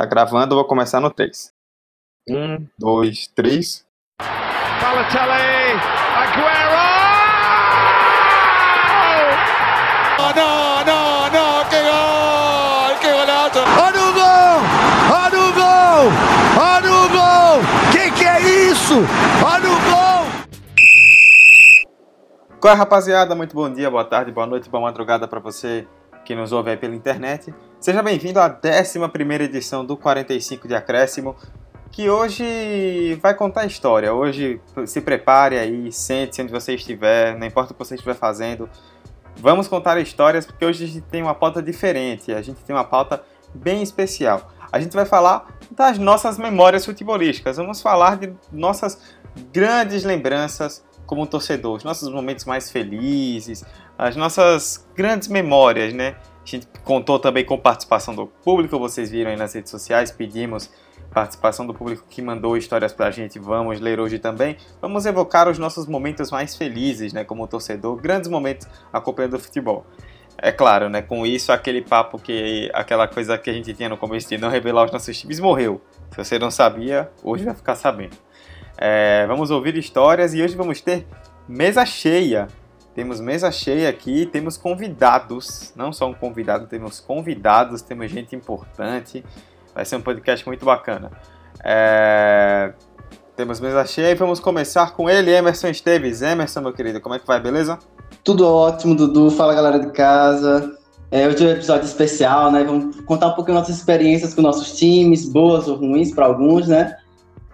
Tá gravando, vou começar no 3. 1, 2, 3. Balotelli, Aguero! Oh, não, não, não, que gol! Que golaço! Olha o gol! Olha o gol! Olha o gol! Que que é isso? Olha o gol! Qual é, rapaziada? Muito bom dia, boa tarde, boa noite, boa madrugada para você que nos ouve aí pela internet. Seja bem-vindo à 11 edição do 45 de Acréscimo, que hoje vai contar história. Hoje se prepare aí, sente-se onde você estiver, não importa o que você estiver fazendo. Vamos contar histórias porque hoje a gente tem uma pauta diferente, a gente tem uma pauta bem especial. A gente vai falar das nossas memórias futebolísticas, vamos falar de nossas grandes lembranças como torcedor, os nossos momentos mais felizes, as nossas grandes memórias, né? A gente contou também com participação do público, vocês viram aí nas redes sociais, pedimos participação do público que mandou histórias pra gente, vamos ler hoje também. Vamos evocar os nossos momentos mais felizes, né, como torcedor, grandes momentos acompanhando o futebol. É claro, né, com isso aquele papo que aquela coisa que a gente tinha no começo de não revelar os nossos times morreu. Se você não sabia, hoje vai ficar sabendo. É, vamos ouvir histórias e hoje vamos ter mesa cheia temos mesa cheia aqui, temos convidados, não só um convidado, temos convidados, temos gente importante. Vai ser um podcast muito bacana. É... Temos mesa cheia e vamos começar com ele, Emerson Esteves. Emerson, meu querido, como é que vai, beleza? Tudo ótimo, Dudu. Fala, galera de casa. É, hoje é um episódio especial, né? Vamos contar um pouquinho nossas experiências com nossos times, boas ou ruins para alguns, né?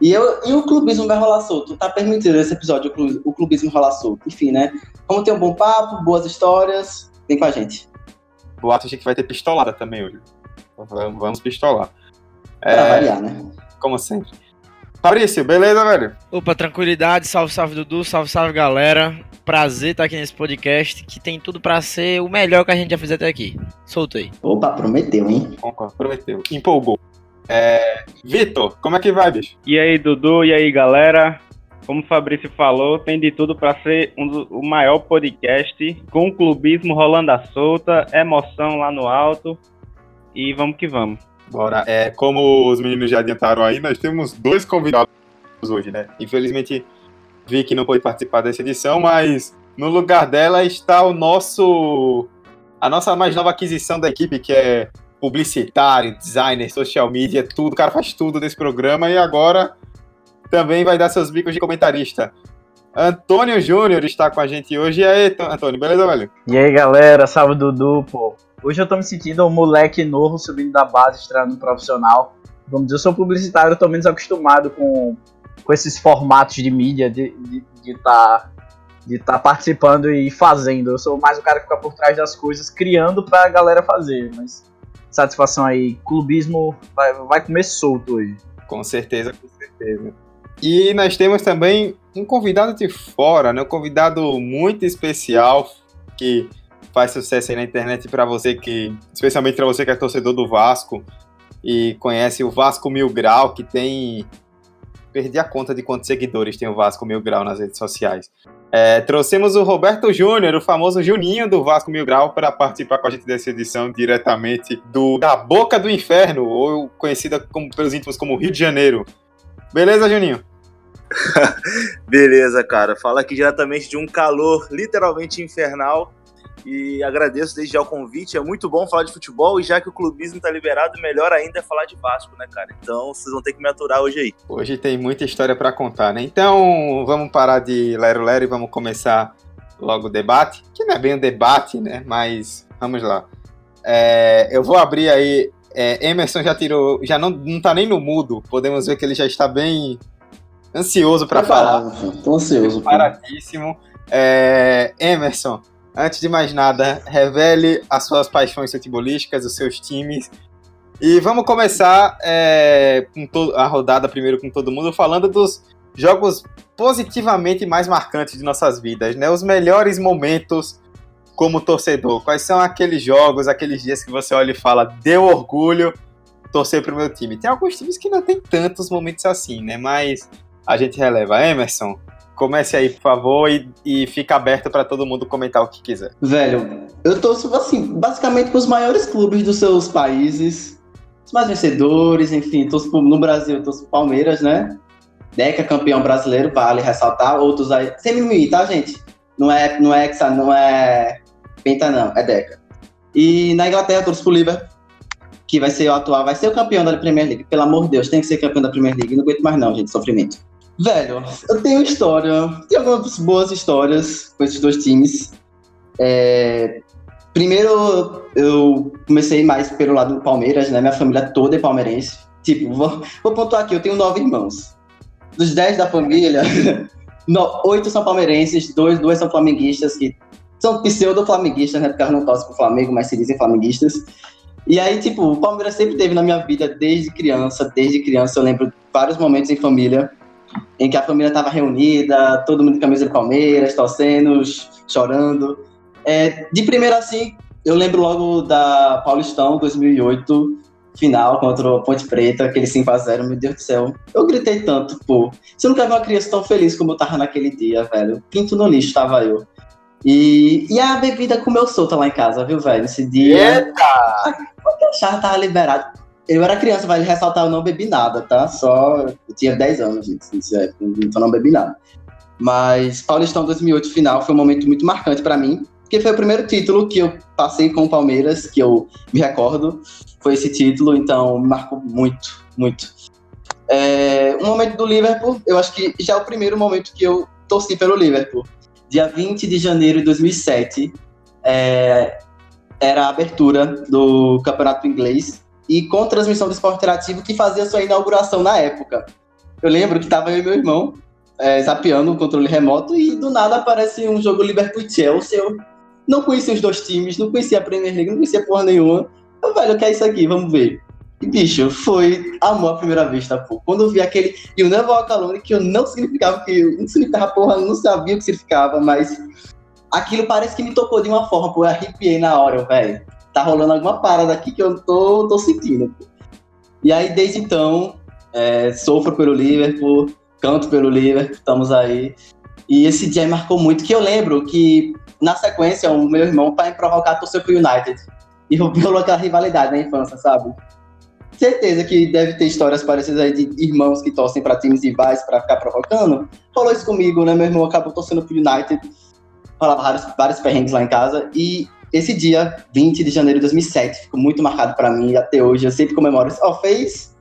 E, eu, e o clubismo vai rolar solto. Tá permitido esse episódio, o clubismo rolar solto. Enfim, né? Vamos ter um bom papo, boas histórias. Vem com a gente. Boato que vai ter pistolada também hoje. Vamos, vamos pistolar. Pra é, variar, né? Como sempre. Fabrício, beleza, velho? Opa, tranquilidade. Salve, salve, Dudu. Salve, salve, galera. Prazer estar aqui nesse podcast que tem tudo para ser o melhor que a gente já fez até aqui. Solta aí. Opa, prometeu, hein? Prometeu. Empolgou. É... Vitor, como é que vai, bicho? E aí, Dudu, e aí, galera? Como o Fabrício falou, tem de tudo para ser um do, o maior podcast, com o clubismo rolando à solta, emoção lá no alto. E vamos que vamos. Bora. É, como os meninos já adiantaram aí, nós temos dois convidados hoje, né? Infelizmente, vi que não pôde participar dessa edição, mas no lugar dela está o nosso. A nossa mais nova aquisição da equipe, que é publicitário, designer, social media, tudo. O cara faz tudo desse programa e agora também vai dar seus bicos de comentarista. Antônio Júnior está com a gente hoje. E aí, Antônio, beleza, velho? E aí, galera, salve Dudu, pô. Hoje eu tô me sentindo um moleque novo subindo da base, estreando profissional. Vamos dizer, eu sou publicitário, eu tô menos acostumado com, com esses formatos de mídia, de estar de, de tá, de tá participando e fazendo. Eu sou mais o cara que fica por trás das coisas, criando pra galera fazer. Mas satisfação aí. Clubismo vai, vai comer solto hoje. Com certeza, com certeza. E nós temos também um convidado de fora, né? Um convidado muito especial que faz sucesso aí na internet para você que, especialmente para você que é torcedor do Vasco e conhece o Vasco Mil Grau, que tem perdi a conta de quantos seguidores tem o Vasco Mil Grau nas redes sociais. É, trouxemos o Roberto Júnior, o famoso Juninho do Vasco Mil Grau, para participar com a gente dessa edição diretamente do da Boca do Inferno, ou conhecida como, pelos íntimos como Rio de Janeiro. Beleza, Juninho? Beleza, cara. Fala aqui diretamente de um calor literalmente infernal e agradeço desde já o convite. É muito bom falar de futebol e já que o clubismo tá liberado, melhor ainda é falar de Vasco, né, cara? Então vocês vão ter que me aturar hoje aí. Hoje tem muita história para contar, né? Então vamos parar de lero lero e vamos começar logo o debate, que não é bem um debate, né? Mas vamos lá. É, eu vou abrir aí. É, Emerson já tirou, já não, não tá nem no mudo. Podemos ver que ele já está bem ansioso para falar. Tô ansioso. Paradíssimo. É, Emerson, Antes de mais nada, revele as suas paixões futebolísticas, os seus times. E vamos começar é, com a rodada primeiro com todo mundo, falando dos jogos positivamente mais marcantes de nossas vidas, né? Os melhores momentos como torcedor. Quais são aqueles jogos, aqueles dias que você olha e fala, deu orgulho torcer pro meu time. Tem alguns times que não tem tantos momentos assim, né? Mas a gente releva. Emerson, Comece aí, por favor, e, e fica aberto para todo mundo comentar o que quiser. Velho, eu torço, assim, basicamente para os maiores clubes dos seus países. os mais vencedores, enfim, torço no Brasil, torço pro Palmeiras, né? Deca campeão brasileiro, vale ressaltar. Outros aí. Sem mimimi, tá, gente? Não é, não é Hexa, não é Penta, não, é Deca. E na Inglaterra, torço pro Liverpool, que vai ser o atual, vai ser o campeão da Premier League. Pelo amor de Deus, tem que ser campeão da Premier League. Não aguento mais, não, gente, sofrimento. Velho, eu tenho história, tenho algumas boas histórias com esses dois times. É, primeiro, eu comecei mais pelo lado do Palmeiras, né? Minha família toda é palmeirense. Tipo, vou, vou pontuar aqui, eu tenho nove irmãos. Dos dez da família, no- oito são palmeirenses, dois, duas são flamenguistas, que são pseudo-flamenguistas, né? Porque elas não torcem pro Flamengo, mas se dizem flamenguistas. E aí, tipo, o Palmeiras sempre teve na minha vida desde criança, desde criança eu lembro vários momentos em família em que a família estava reunida, todo mundo de camisa do Palmeiras, torcendo, ch- chorando. É, de primeira, assim, eu lembro logo da Paulistão 2008, final contra o Ponte Preta, aquele 5x0, meu Deus do céu. Eu gritei tanto, pô. Você nunca viu uma criança tão feliz como eu tava naquele dia, velho. Pinto no lixo tava eu. E, e a bebida comeu solta lá em casa, viu, velho? Esse dia. Porque a chave tava liberado. Eu era criança, vale ressaltar, eu não bebi nada, tá? Só. Eu tinha 10 anos, gente, nessa época, então não bebi nada. Mas Paulistão 2008 final foi um momento muito marcante pra mim, porque foi o primeiro título que eu passei com o Palmeiras, que eu me recordo. Foi esse título, então marcou muito, muito. É, um momento do Liverpool, eu acho que já é o primeiro momento que eu torci pelo Liverpool. Dia 20 de janeiro de 2007, é, era a abertura do Campeonato Inglês e com transmissão do esporte interativo que fazia sua inauguração na época. Eu lembro que tava eu e meu irmão é, zapeando o controle remoto e do nada aparece um jogo Liverpool e Chelsea. Eu não conhecia os dois times, não conhecia a Premier League, não conhecia porra nenhuma. Eu, velho, o que é isso aqui? Vamos ver. E, bicho, foi amor à primeira vista, pô. Quando eu vi aquele You Never Walk Alone, que eu não significava, que eu não significava porra, não sabia o que significava, mas aquilo parece que me tocou de uma forma, pô. Eu arrepiei na hora, velho. Tá rolando alguma parada aqui que eu tô, tô sentindo. E aí, desde então, é, sofro pelo Liverpool, canto pelo Liverpool, estamos aí. E esse dia marcou muito, que eu lembro que, na sequência, o meu irmão, me provocar, torceu pro United. E rolou aquela rivalidade na infância, sabe? Certeza que deve ter histórias parecidas aí de irmãos que torcem pra times rivais pra ficar provocando. Rolou isso comigo, né? Meu irmão acabou torcendo pro United. Falava vários, vários perrengues lá em casa. E esse dia, 20 de janeiro de 2007, ficou muito marcado pra mim. Até hoje eu sempre comemoro. Ó, fez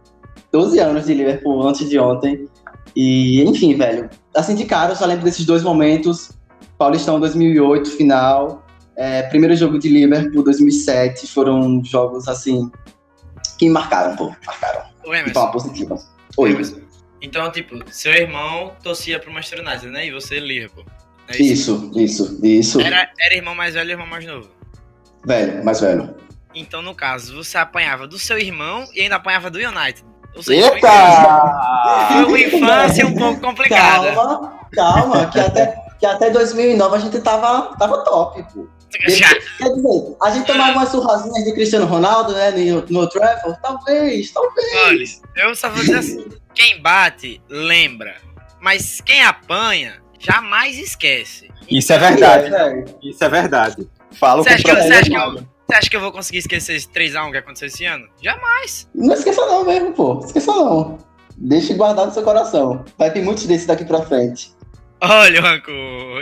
12 anos de Liverpool antes de ontem. E, enfim, velho. Assim, de cara, eu só lembro desses dois momentos. Paulistão 2008, final. É, primeiro jogo de Liverpool 2007. Foram jogos, assim, que marcaram, pô. Marcaram. De Emerson. forma positiva. Oi. Emerson. Então, tipo, seu irmão torcia pro Manchester United, né? E você Liverpool. É Isso, isso, isso. Era, era irmão mais velho e irmão mais novo. Velho, mais velho. Então, no caso, você apanhava do seu irmão e ainda apanhava do United. Ou seja, foi foi uma infância um pouco complicada. Calma, calma, que até, que até 2009 a gente tava, tava top, pô. Já. Quer dizer, a gente tomava umas surrazinhas de Cristiano Ronaldo, né, no, no Trafford? Talvez, talvez. Olha, eu só vou dizer assim: quem bate, lembra. Mas quem apanha, jamais esquece. Isso é verdade. velho. Isso é verdade. Falo Você com acha, que eu, você, acha eu, você acha que eu vou conseguir esquecer esse 3x1 que aconteceu esse ano? Jamais. Não esqueça não mesmo, pô. Esqueça não. Deixe guardado no seu coração. Vai ter muitos desses daqui pra frente. Olha, Ranco,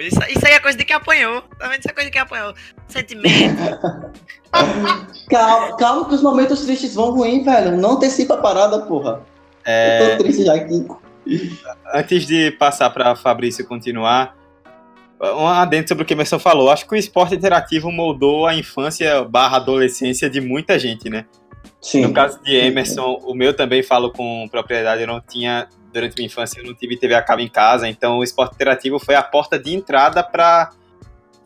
isso, isso aí é coisa de quem apanhou. Tá vendo? Isso é coisa de quem apanhou. Sentimento. Calma, calma que os momentos tristes vão ruim, velho. Não antecipa a parada, porra. É, Eu tô triste já aqui. antes de passar para Fabrício continuar, um adendo sobre o que o Emerson falou. Acho que o esporte interativo moldou a infância barra adolescência de muita gente, né? Sim. No caso de Emerson, o meu também falo com propriedade, eu não tinha, durante minha infância, eu não tive TV a cabo em casa, então o esporte interativo foi a porta de entrada para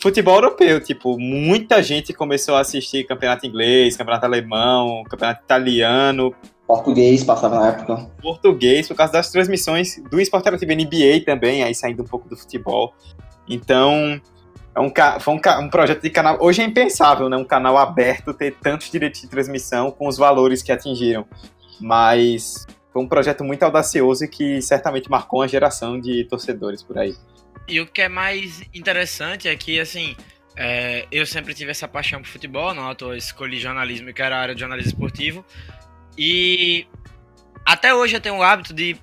futebol europeu. Tipo, muita gente começou a assistir campeonato inglês, campeonato alemão, campeonato italiano, Português passava na época. português, por causa das transmissões do esporte interativo NBA também, aí saindo um pouco do futebol. Então, é um, foi um, um projeto de canal. Hoje é impensável, né? Um canal aberto ter tantos direitos de transmissão com os valores que atingiram. Mas foi um projeto muito audacioso e que certamente marcou uma geração de torcedores por aí. E o que é mais interessante é que, assim, é, eu sempre tive essa paixão por futebol, não, eu escolhi jornalismo, que era a área de jornalismo esportivo. E até hoje eu tenho o hábito de,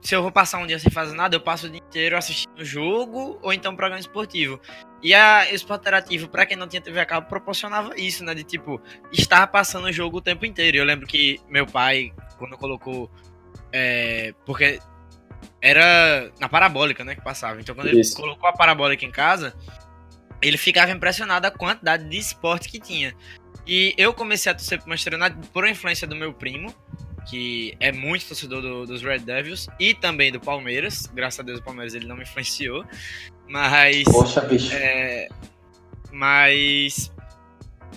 se eu vou passar um dia sem fazer nada, eu passo o dia inteiro assistindo jogo ou então programa esportivo. E a Esporte Interativo, pra quem não tinha TV a cabo, proporcionava isso, né? De tipo, estar passando o jogo o tempo inteiro. Eu lembro que meu pai, quando colocou. É, porque era na parabólica, né? Que passava. Então quando Isso. ele colocou a parabólica em casa, ele ficava impressionado a quantidade de esporte que tinha. E eu comecei a torcer pro Manchester United por influência do meu primo, que é muito torcedor do- dos Red Devils, e também do Palmeiras. Graças a Deus o Palmeiras ele não me influenciou. Mas. Poxa, bicho. É, mas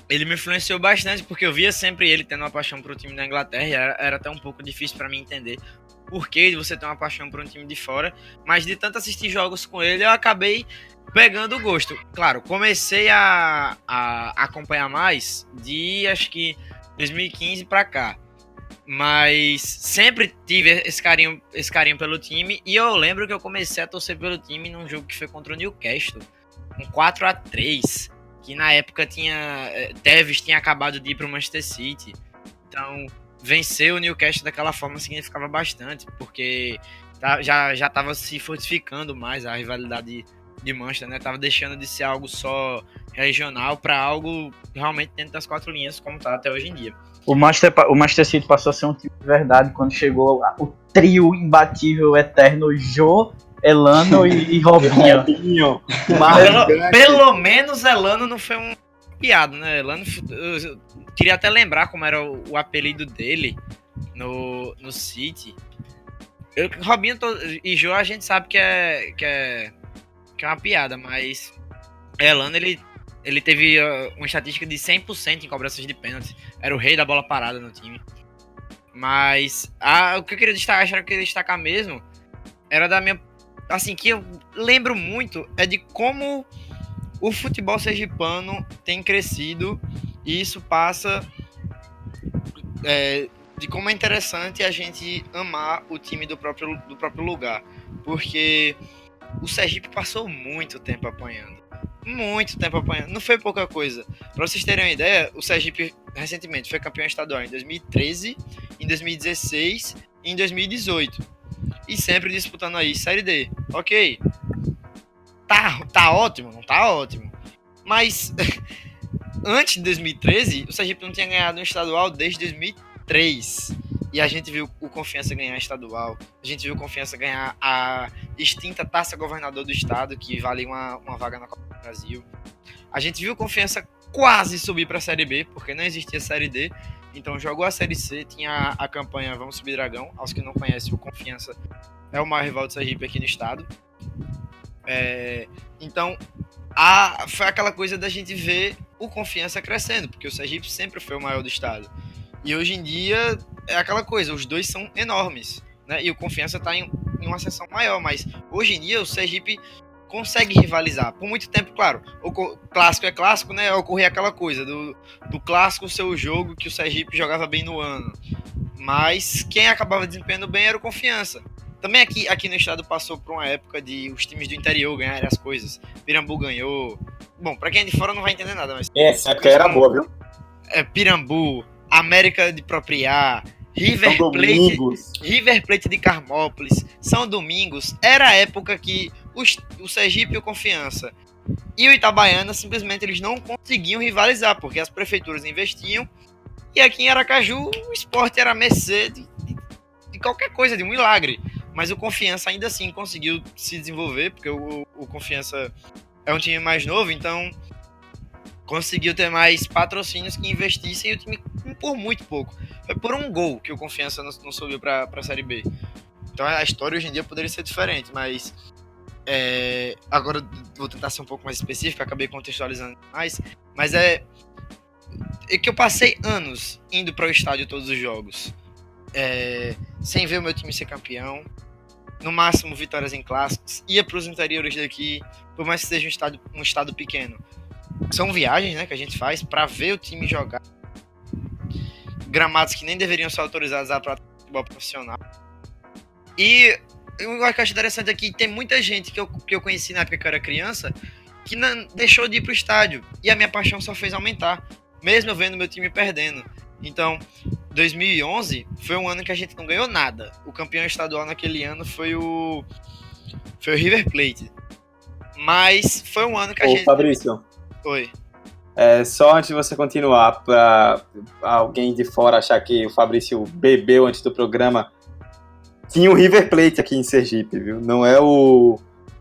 ele me influenciou bastante porque eu via sempre ele tendo uma paixão pro time da Inglaterra e era, era até um pouco difícil pra mim entender por que você tem uma paixão por um time de fora, mas de tanto assistir jogos com ele eu acabei pegando o gosto. Claro, comecei a, a acompanhar mais de acho que 2015 pra cá. Mas sempre tive esse carinho, esse carinho pelo time. E eu lembro que eu comecei a torcer pelo time num jogo que foi contra o Newcastle. Um 4 a 3 Que na época tinha. eh, Tevez tinha acabado de ir pro Manchester City. Então, vencer o Newcastle daquela forma significava bastante. Porque tá- já, já se fortificando mais a rivalidade de Manchester, né? Tava deixando de ser algo só regional para algo realmente dentro das quatro linhas, como tá até hoje em dia. O Manchester, o Manchester City passou a ser um time de verdade quando chegou o trio imbatível eterno Jô, Elano e, e Robinho. Robinho. Pelo, pelo menos Elano não foi um piado, né? Elano, eu, eu queria até lembrar como era o, o apelido dele no, no City. Eu, Robinho to- e Jô a gente sabe que é, que é, que é uma piada, mas Elano ele, ele teve uh, uma estatística de 100% em cobranças de pênalti. Era o rei da bola parada no time. Mas ah, o que eu queria destacar, acho que eu queria destacar mesmo, era da minha. Assim, que eu lembro muito é de como o futebol sergipano tem crescido e isso passa é, de como é interessante a gente amar o time do próprio, do próprio lugar. Porque o Sergipe passou muito tempo apanhando. Muito tempo apanhando. Não foi pouca coisa. Pra vocês terem uma ideia, o Sergipe recentemente foi campeão estadual em 2013, em 2016 e em 2018. E sempre disputando aí Série D. Ok. Tá, tá ótimo? Não tá ótimo. Mas antes de 2013, o Sergipe não tinha ganhado um estadual desde 2003. E a gente viu o Confiança ganhar estadual. A gente viu o Confiança ganhar a extinta Taça Governador do Estado, que vale uma, uma vaga na Copa do Brasil. A gente viu o Confiança quase subir para a Série B, porque não existia Série D. Então jogou a Série C, tinha a, a campanha Vamos Subir Dragão. Aos que não conhecem, o Confiança é o maior rival do Sergipe aqui no estado. É, então, a, foi aquela coisa da gente ver o Confiança crescendo, porque o Sergipe sempre foi o maior do estado. E hoje em dia é aquela coisa, os dois são enormes, né? E o Confiança está em, em uma seção maior, mas hoje em dia o Sergipe consegue rivalizar. Por muito tempo, claro, o co- clássico é clássico, né? Ocorria aquela coisa do, do clássico ser o jogo que o Sergipe jogava bem no ano. Mas quem acabava desempenhando bem era o Confiança. Também aqui, aqui no estado passou por uma época de os times do interior ganharem as coisas. Pirambu ganhou. Bom, pra quem é de fora não vai entender nada, mas Essa época era boa, viu? é, Pirambu, América de Propriar, River São Plate, Domingos. River Plate de Carmópolis, São Domingos, era a época que os, o Sergipe e o Confiança e o Itabaiana simplesmente eles não conseguiam rivalizar, porque as prefeituras investiam e aqui em Aracaju o esporte era a mercê de, de- de qualquer coisa, de um milagre. Mas o Confiança ainda assim conseguiu se desenvolver, porque o, o Confiança é um time mais novo, então conseguiu ter mais patrocínios que investissem e o time por muito pouco. Foi por um gol que o Confiança não, não subiu para a Série B. Então a história hoje em dia poderia ser diferente, mas é, agora vou tentar ser um pouco mais específico, acabei contextualizando mais, mas é, é que eu passei anos indo para o estádio todos os jogos, é, sem ver o meu time ser campeão, no máximo vitórias em clássicos, ia para os interiores daqui, por mais que seja um estado, um estado pequeno. São viagens né, que a gente faz para ver o time jogar. Gramados que nem deveriam ser autorizados a prática de futebol profissional. E eu acho interessante aqui, tem muita gente que eu, que eu conheci na época que eu era criança que não, deixou de ir pro estádio. E a minha paixão só fez aumentar, mesmo eu vendo meu time perdendo. Então, 2011 foi um ano que a gente não ganhou nada. O campeão estadual naquele ano foi o foi o River Plate. Mas foi um ano que a Ô, gente Fabrício, Oi. é, só antes de você continuar, para alguém de fora achar que o Fabrício bebeu antes do programa, tinha o River Plate aqui em Sergipe, viu? Não é o,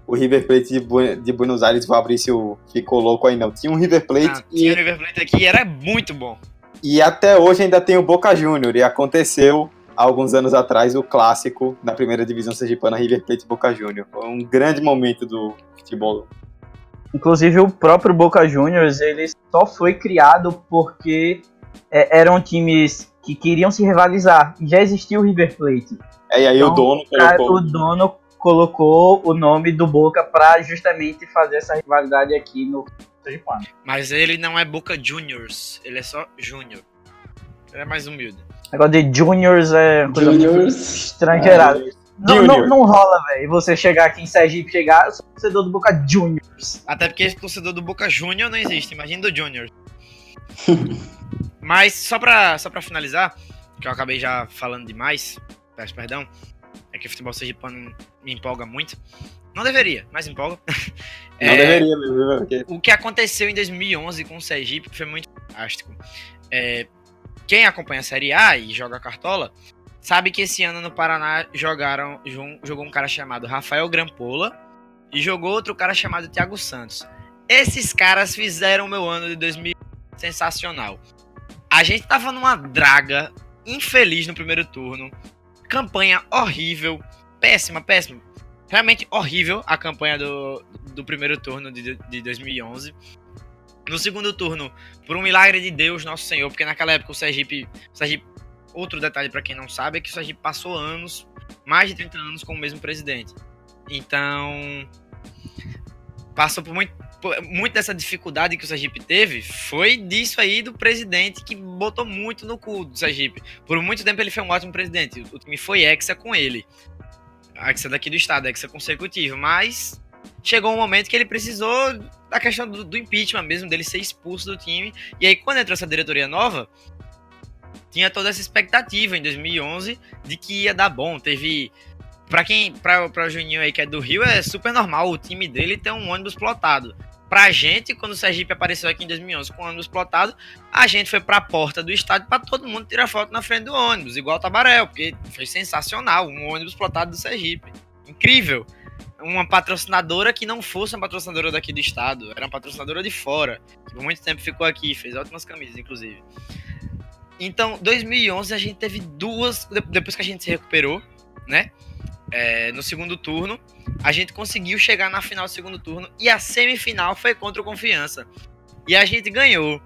o River Plate de, Bu- de Buenos Aires, o Fabrício ficou louco aí, não. Tinha um River Plate Ah, tinha e, o River Plate aqui e era muito bom. e até hoje ainda tem o Boca Júnior, e aconteceu alguns anos atrás o clássico na primeira divisão sergipana, River Plate Boca Júnior. Foi um grande momento do futebol. Inclusive o próprio Boca Juniors, ele só foi criado porque é, eram times que queriam se rivalizar. E já existia o River Plate. É, e aí Então, o dono colocou... o dono colocou o nome do Boca pra justamente fazer essa rivalidade aqui no. Mas ele não é Boca Juniors, ele é só Júnior. Ele é mais humilde. Negócio de Juniors é coisa Juniors. estrangeirada. Não, não, Junior. não rola, velho. Você chegar aqui em Sergipe, chegar, eu sou torcedor do Boca Juniors. Até porque esse torcedor do Boca Júnior não existe, imagina do Junior. Mas só pra, só pra finalizar, que eu acabei já falando demais, peço perdão, é que o futebol sergipano me empolga muito. Não deveria, mas empolga. Não É, deveria mesmo, viu? Porque o que aconteceu em 2011 com o Sergipe foi muito fantástico. É, quem acompanha a Série A e joga cartola sabe que esse ano no Paraná jogaram jogou um cara chamado Rafael Grampola e jogou outro cara chamado Thiago Santos. Esses caras fizeram o meu ano de 2000 sensacional. A gente tava numa draga infeliz no primeiro turno, campanha horrível, péssima, péssima. Realmente horrível a campanha do, do primeiro turno de, de 2011. No segundo turno, por um milagre de Deus, Nosso Senhor, porque naquela época o Sergipe. O Sergipe outro detalhe pra quem não sabe é que o Sergipe passou anos, mais de 30 anos, com o mesmo presidente. Então. Passou por muito. por- muito dessa dificuldade que o Sergipe teve foi disso aí do presidente que botou muito no cu do Sergipe. Por muito tempo ele foi um ótimo presidente. O time foi hexa com ele. Hexa daqui do estado, hexa consecutivo. Mas chegou um momento que ele precisou da questão do, do impeachment mesmo, dele ser expulso do time. E aí, quando entrou essa diretoria nova, tinha toda essa expectativa em 2011 de que ia dar bom. Teve. Pra quem. Pra, pra o Juninho aí que é do Rio, é super normal o time dele ter um ônibus plotado. Pra gente, quando o Sergipe apareceu aqui em 2011 com o ônibus plotado, a gente foi pra porta do estádio pra todo mundo tirar foto na frente do ônibus, igual o Tabarel, porque foi sensacional, um ônibus plotado do Sergipe. Incrível. Uma patrocinadora que não fosse uma patrocinadora daqui do estado, era uma patrocinadora de fora. que Por muito tempo ficou aqui, fez ótimas camisas, inclusive. Então, 2011 a gente teve duas, de- depois que a gente se recuperou, né? É, no segundo turno, a gente conseguiu chegar na final do segundo turno e a semifinal foi contra o Confiança. E a gente ganhou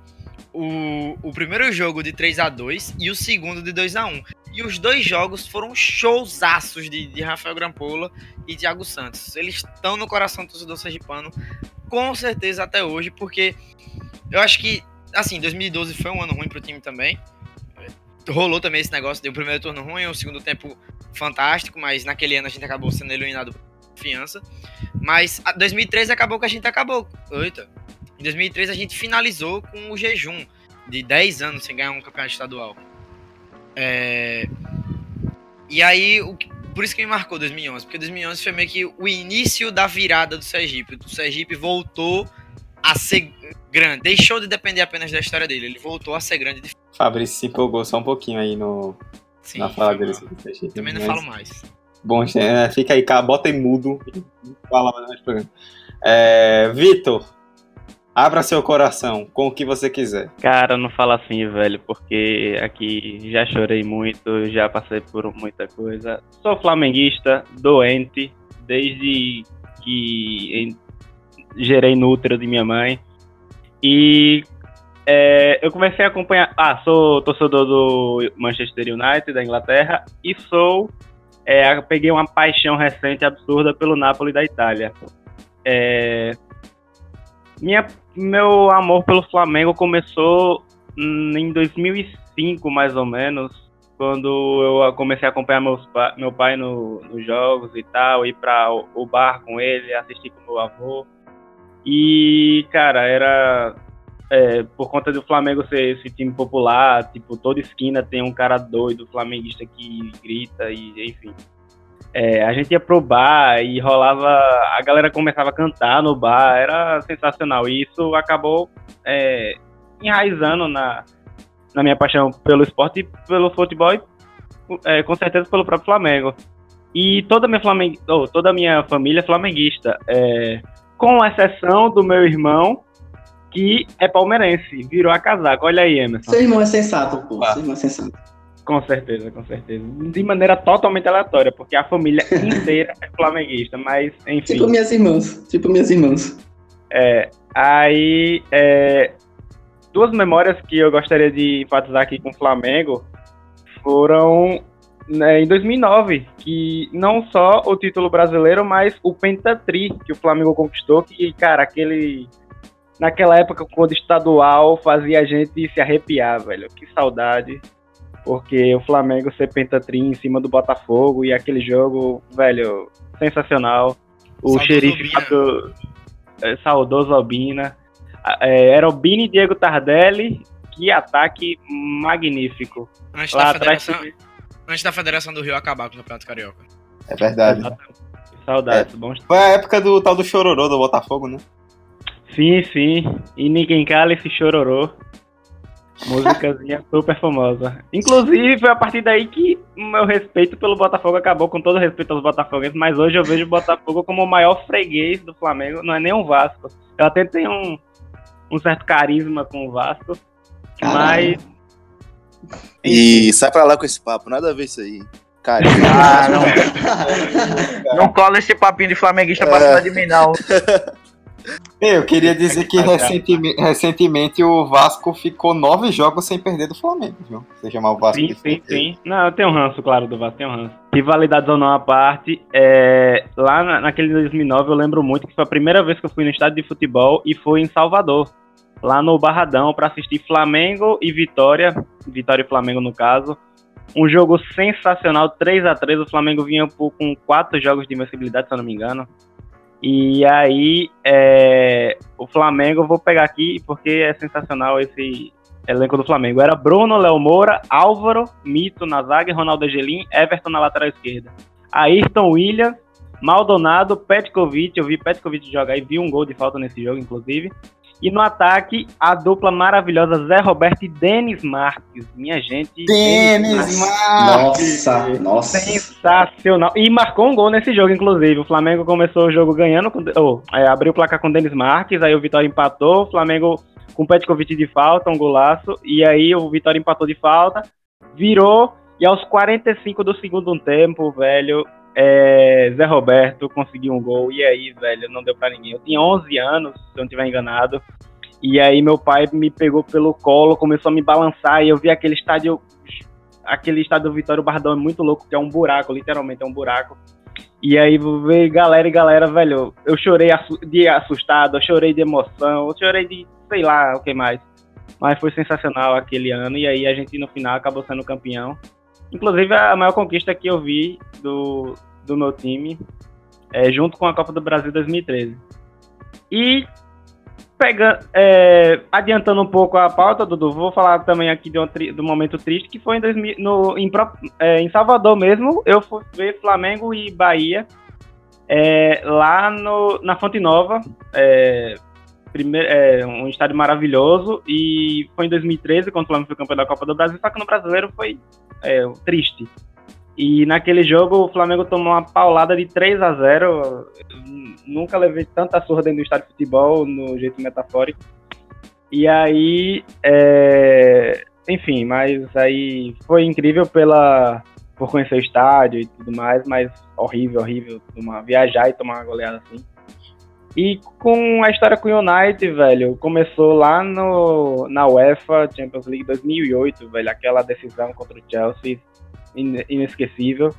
o, o primeiro jogo de 3 a 2 e o segundo de 2 a 1 E os dois jogos foram showzaços de, de Rafael Grampola e Thiago Santos. Eles estão no coração do torcedor sergipano, com certeza até hoje, porque eu acho que, assim, 2012 foi um ano ruim pro time também. Rolou também esse negócio, deu o primeiro turno ruim, o segundo tempo fantástico, mas naquele ano a gente acabou sendo eliminado por confiança. Mas a 2013 acabou que a gente acabou. Eita. Em 2013 a gente finalizou com o jejum de 10 anos sem ganhar um campeonato estadual. É... E aí, o por isso que me marcou 2011, porque 2011 foi meio que o início da virada do Sergipe. O Sergipe voltou a ser grande, deixou de depender apenas da história dele, ele voltou a ser grande de Fabrício se empolgou só um pouquinho aí no, Sim, na fala dele. Também não mas- falo mais. Bom, é, fica aí, cara, bota em mudo fala mais programa. É, Vitor, abra seu coração com o que você quiser. Cara, não fala assim, velho, porque aqui já chorei muito, já passei por muita coisa. Sou flamenguista, doente, desde que gerei no útero de minha mãe. E é, eu comecei a acompanhar. Ah, sou torcedor do Manchester United, da Inglaterra, e sou. é, peguei uma paixão recente absurda pelo Napoli da Itália. É, minha meu amor pelo Flamengo começou em 2005, mais ou menos, quando eu comecei a acompanhar meus meu pai no- nos jogos e tal, ir para o bar com ele, assistir com meu avô. E, cara, era é, por conta do Flamengo ser esse time popular, tipo, toda esquina tem um cara doido, flamenguista que grita e enfim. É, a gente ia pro bar e rolava. A galera começava a cantar no bar, era sensacional. E isso acabou é, enraizando na, na minha paixão pelo esporte e pelo futebol e é, com certeza pelo próprio Flamengo. E toda minha, Flamengu... oh, minha família é flamenguista, é, com exceção do meu irmão, que é palmeirense, virou a casaca. Olha aí, Emerson. Seu irmão é sensato, pô. Seu irmão é sensato. Com certeza, com certeza. De maneira totalmente aleatória, porque a família inteira é flamenguista, mas enfim. Tipo minhas irmãs. Tipo minhas irmãs. É, aí, é, duas memórias que eu gostaria de enfatizar aqui com o Flamengo foram né, em 2009, que não só o título brasileiro, mas o Pentatri que o Flamengo conquistou, que, cara, aquele naquela época, quando estadual, fazia a gente se arrepiar, velho. Que saudade. Porque o Flamengo ser pentatrim em cima do Botafogo e aquele jogo, velho, sensacional. O saudoso xerife do, é, saudoso Albina. É, era o Bini Diego Tardelli. Que ataque magnífico. Antes, Lá da federação, atrás... antes da Federação do Rio acabar com o Campeonato Carioca. É verdade. Saudades, é. bons. Foi a época do tal do chororô do Botafogo, né? Sim, sim. E ninguém cala esse chororô. Músicazinha super famosa. Inclusive, foi a partir daí que o meu respeito pelo Botafogo acabou, com todo respeito aos Botafoguenses, mas hoje eu vejo o Botafogo como o maior freguês do Flamengo, não é nem um Vasco. Eu até tenho um, um certo carisma com o Vasco, Caralho. mas. E sai pra lá com esse papo, nada a ver isso aí. Cara, ah, não. não cola esse papinho de flamenguista pra cima de mim, não. Eu queria dizer que recentemente, recentemente, o Vasco ficou nove jogos sem perder do Flamengo, viu? Você chamar o Vasco. Sim, sim, sim. Não, eu tenho um ranço, claro, do Vasco, tenho um ranço. Rivalidades ou não à parte, é, lá na, naquele 2009 eu lembro muito que foi a primeira vez que eu fui no estádio de futebol e foi em Salvador, lá no Barradão, para assistir Flamengo e Vitória, Vitória e Flamengo no caso. Um jogo sensacional, 3 a 3 O Flamengo vinha com quatro jogos de invencibilidade, se eu não me engano. E aí, é, o Flamengo, vou pegar aqui porque é sensacional esse elenco do Flamengo. Era Bruno, Léo Moura, Álvaro, Mito na zaga, Ronaldo Angelim, Everton na lateral esquerda. Ayrton Williams, Maldonado, Petkovic, eu vi Petkovic jogar e vi um gol de falta nesse jogo, inclusive. E no ataque, a dupla maravilhosa Zé Roberto e Denis Marques. Minha gente. Denis Marques! Nossa, nossa. Sensacional. E marcou um gol nesse jogo, inclusive. O Flamengo começou o jogo ganhando, com, oh, é, abriu o placar com Denis Marques, aí o Vitória empatou. O Flamengo com Petkovic de falta, um golaço. E aí o Vitória empatou de falta, virou. E aos 45 do segundo tempo, velho, é, Zé Roberto conseguiu um gol, e aí, velho, não deu para ninguém. Eu tinha 11 anos, se eu não estiver enganado, e aí meu pai me pegou pelo colo, começou a me balançar, e eu vi aquele estádio, aquele estádio do Vitório Bardão é muito louco, que é um buraco, literalmente é um buraco. E aí ver galera e galera, velho, eu chorei de assustado, eu chorei de emoção, eu chorei de sei lá o que mais. Mas foi sensacional aquele ano, e aí a gente no final acabou sendo campeão. Inclusive, a maior conquista que eu vi do, do meu time, é, junto com a Copa do Brasil 2013. E pega, é, adiantando um pouco a pauta, Dudu, vou falar também aqui de um, do momento triste, que foi em, 2000, no, em, é, em, Salvador mesmo, eu fui ver Flamengo e Bahia é, lá no, na Fonte Nova, é, primeiro, é, um estádio maravilhoso, e foi em 2013, quando o Flamengo foi campeão da Copa do Brasil, só que no brasileiro foi é, triste. E naquele jogo o Flamengo tomou uma paulada de 3 a 0 Nunca levei tanta surra dentro do estádio de futebol, no jeito metafórico. E aí, é... enfim, mas aí foi incrível pela por conhecer o estádio e tudo mais, mas horrível, horrível tomar, viajar e tomar uma goleada assim. E com a história com o United, velho, começou lá no, na UEFA Champions League 2008, velho, aquela decisão contra o Chelsea, inesquecível.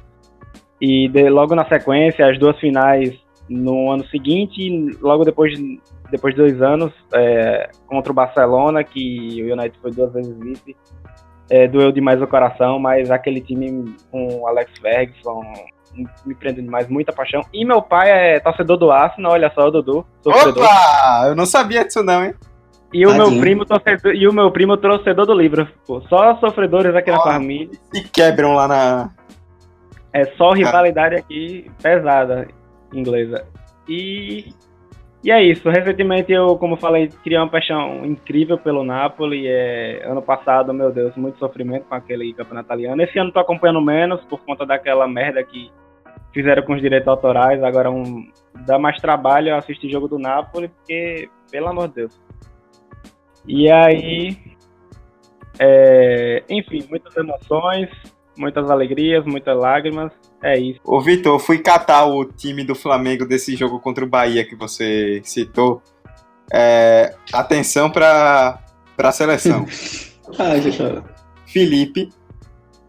E de, logo na sequência, as duas finais no ano seguinte, e logo depois, depois de dois anos, é, contra o Barcelona, que o United foi duas vezes vice, é, doeu demais o coração, mas aquele time com Alex Ferguson, me prende demais, muita paixão. E meu pai é torcedor do Arsenal, olha só, o Dudu. Opa! Eu não sabia disso não, hein? E o meu primo torcedor, e o meu primo torcedor do livro. Pô, só sofredores aqui na Ó. família. E quebram lá na. É só rivalidade aqui pesada inglesa. E e é isso. Recentemente eu, como falei, criei uma paixão incrível pelo Napoli. É, ano passado, meu Deus, muito sofrimento com aquele campeonato italiano. Esse ano tô acompanhando menos por conta daquela merda que fizeram com os direitos autorais. Agora um, dá mais trabalho assistir jogo do Napoli, porque, pelo amor de Deus. E aí, é, enfim, muitas emoções, muitas alegrias, muitas lágrimas. É isso. Ô, Vitor, eu fui catar o time do Flamengo desse jogo contra o Bahia que você citou. É, atenção para a seleção. Ai, choro. Felipe,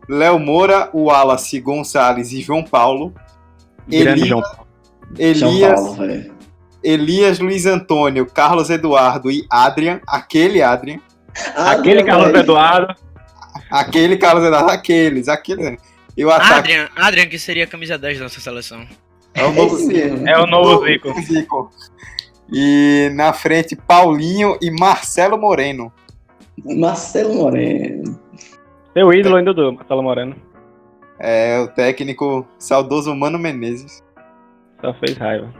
Léo Moura, Wallace, Gonçalves e João Paulo. Grande João. São Elias, Paulo. Elias Luiz Antônio, Carlos Eduardo e Adrian, aquele Adrian, Aquele Ah, Carlos velho. Eduardo. aquele Carlos Eduardo, aqueles, aqueles. E o ataque Adrian, Adrian, que seria a camisa 10 da nossa seleção. é o novo mesmo. É o novo Zico. Zico. E na frente, Paulinho e Marcelo Moreno. Marcelo Moreno. Seu ídolo ainda do Marcelo Moreno. É o técnico saudoso Mano Menezes. Só fez raiva.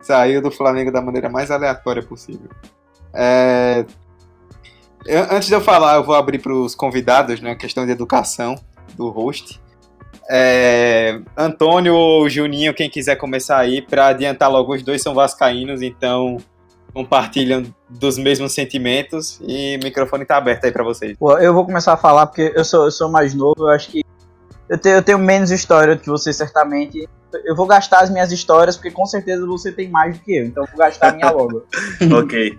Saiu do Flamengo da maneira mais aleatória possível. É, eu- antes de eu falar, eu vou abrir para os convidados, né? Questão de educação do host. É, Antônio ou Juninho, quem quiser começar aí, para adiantar logo, os dois são vascaínos, então compartilham dos mesmos sentimentos e o microfone tá aberto aí para vocês. Pô, eu vou começar a falar porque eu sou, eu sou mais novo, eu acho que eu tenho, eu tenho menos história do que você, certamente. Eu vou gastar as minhas histórias, porque com certeza você tem mais do que eu, então eu vou gastar a minha logo. ok.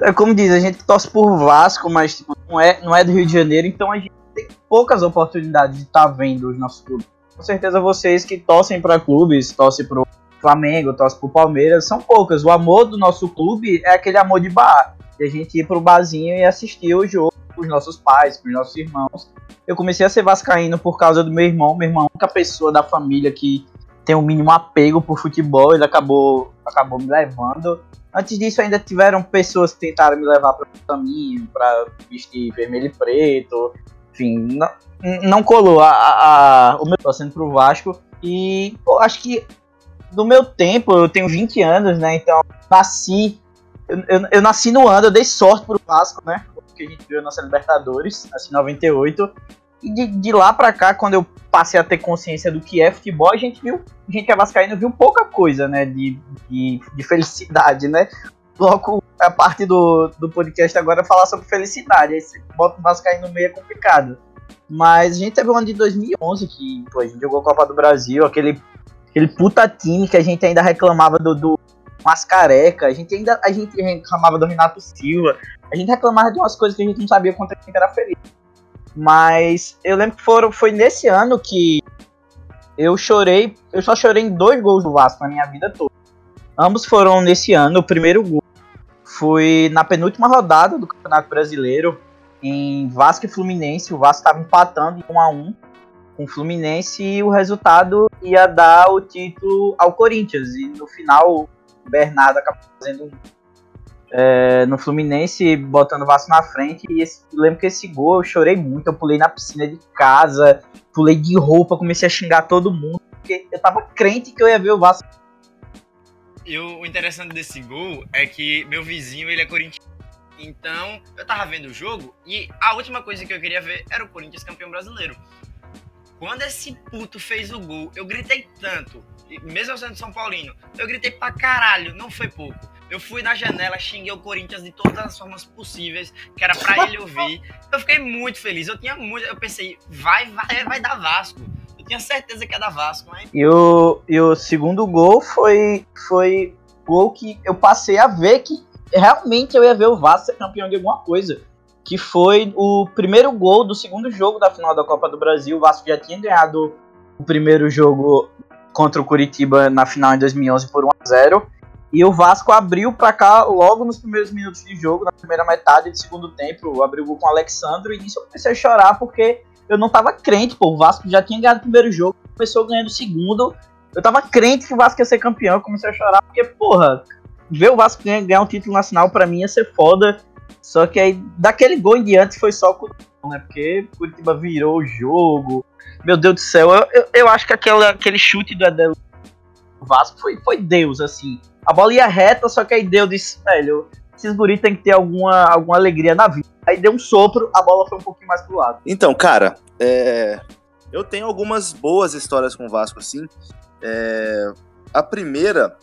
É como diz, a gente torce por Vasco, mas tipo, não, é, não é do Rio de Janeiro, então a gente tem poucas oportunidades de estar vendo os nossos clubes. Com certeza vocês que torcem para clubes, torcem pro Flamengo, torcem pro Palmeiras, são poucas. O amor do nosso clube é aquele amor de bar. De a gente ir pro barzinho e assistir o jogo com os nossos pais, com os nossos irmãos. Eu comecei a ser vascaíno por causa do meu irmão. Meu irmão é a única pessoa da família que tem o mínimo apego por futebol. Ele acabou, acabou me levando. Antes disso, ainda tiveram pessoas que tentaram me levar para o caminho, para vestir vermelho e preto. Enfim, não, não colou a, a, a- o meu torcendo pro Vasco. E pô, acho que no meu tempo, eu tenho 20 anos, né? Então, nasci. Eu, eu, eu nasci no ano, eu dei sorte pro Vasco, né? Porque a gente viu a nossa Libertadores, nasci em 98. E de, de lá pra cá, quando eu passei a ter consciência do que é futebol, a gente viu, a gente que é vascaíno viu pouca coisa, né, de, de, de felicidade, né? Logo, a parte do, do podcast agora é falar sobre felicidade, aí você bota o vascaíno no meio é complicado. Mas a gente teve um ano de 2011 que pô, a gente jogou a Copa do Brasil, aquele, aquele puta time que a gente ainda reclamava do, do Mascareca, a gente ainda a gente reclamava do Renato Silva, a gente reclamava de umas coisas que a gente não sabia quanto a gente era feliz. Mas eu lembro que foram, foi nesse ano que eu chorei. Eu só chorei em dois gols do Vasco na minha vida toda. Ambos foram nesse ano. O primeiro gol foi na penúltima rodada do Campeonato Brasileiro, em Vasco e Fluminense. O Vasco estava empatando em 1 a 1 com o Fluminense e o resultado ia dar o título ao Corinthians. E no final, Bernardo acabou fazendo é, no Fluminense, botando o Vasco na frente. E esse- lembro que esse gol eu chorei muito. Eu pulei na piscina de casa, pulei de roupa, comecei a xingar todo mundo. Porque eu tava crente que eu ia ver o Vasco. E o interessante desse gol é que meu vizinho, ele é corintiano. Então, eu tava vendo o jogo e a última coisa que eu queria ver era o Corinthians campeão brasileiro. Quando esse puto fez o gol, eu gritei tanto, mesmo eu sendo São Paulino, eu gritei pra caralho, não foi pouco. Eu fui na janela, xinguei o Corinthians de todas as formas possíveis, que era pra ele ouvir. Eu fiquei muito feliz, eu tinha muito, eu pensei, vai, vai, vai dar Vasco. Eu tinha certeza que ia dar Vasco, mas E o, e o segundo gol foi, foi gol que eu passei a ver que realmente eu ia ver o Vasco ser campeão de alguma coisa. Que foi o primeiro gol do segundo jogo da final da Copa do Brasil. O Vasco já tinha ganhado o primeiro jogo contra o Curitiba na final em 2011 por 1 a 0 E o Vasco abriu pra cá logo nos primeiros minutos de jogo, na primeira metade do segundo tempo. Abriu com o Alexandre e nisso eu comecei a chorar porque eu não tava crente, pô. O Vasco já tinha ganhado o primeiro jogo, começou ganhando o segundo. Eu tava crente que o Vasco ia ser campeão. Eu comecei a chorar porque, porra, ver o Vasco ganhar, ganhar um título nacional pra mim ia ser foda. Só que aí, daquele gol em diante, foi só né? Porque Curitiba virou o jogo. Meu Deus do céu, eu, eu, eu acho que aquele, aquele chute do Edel Vasco foi, foi Deus, assim. A bola ia reta, só que aí Deus disse, velho, esses guris tem que ter alguma, alguma alegria na vida. Aí deu um sopro, a bola foi um pouquinho mais pro lado. Então, cara, é, eu tenho algumas boas histórias com o Vasco, assim. É, a primeira,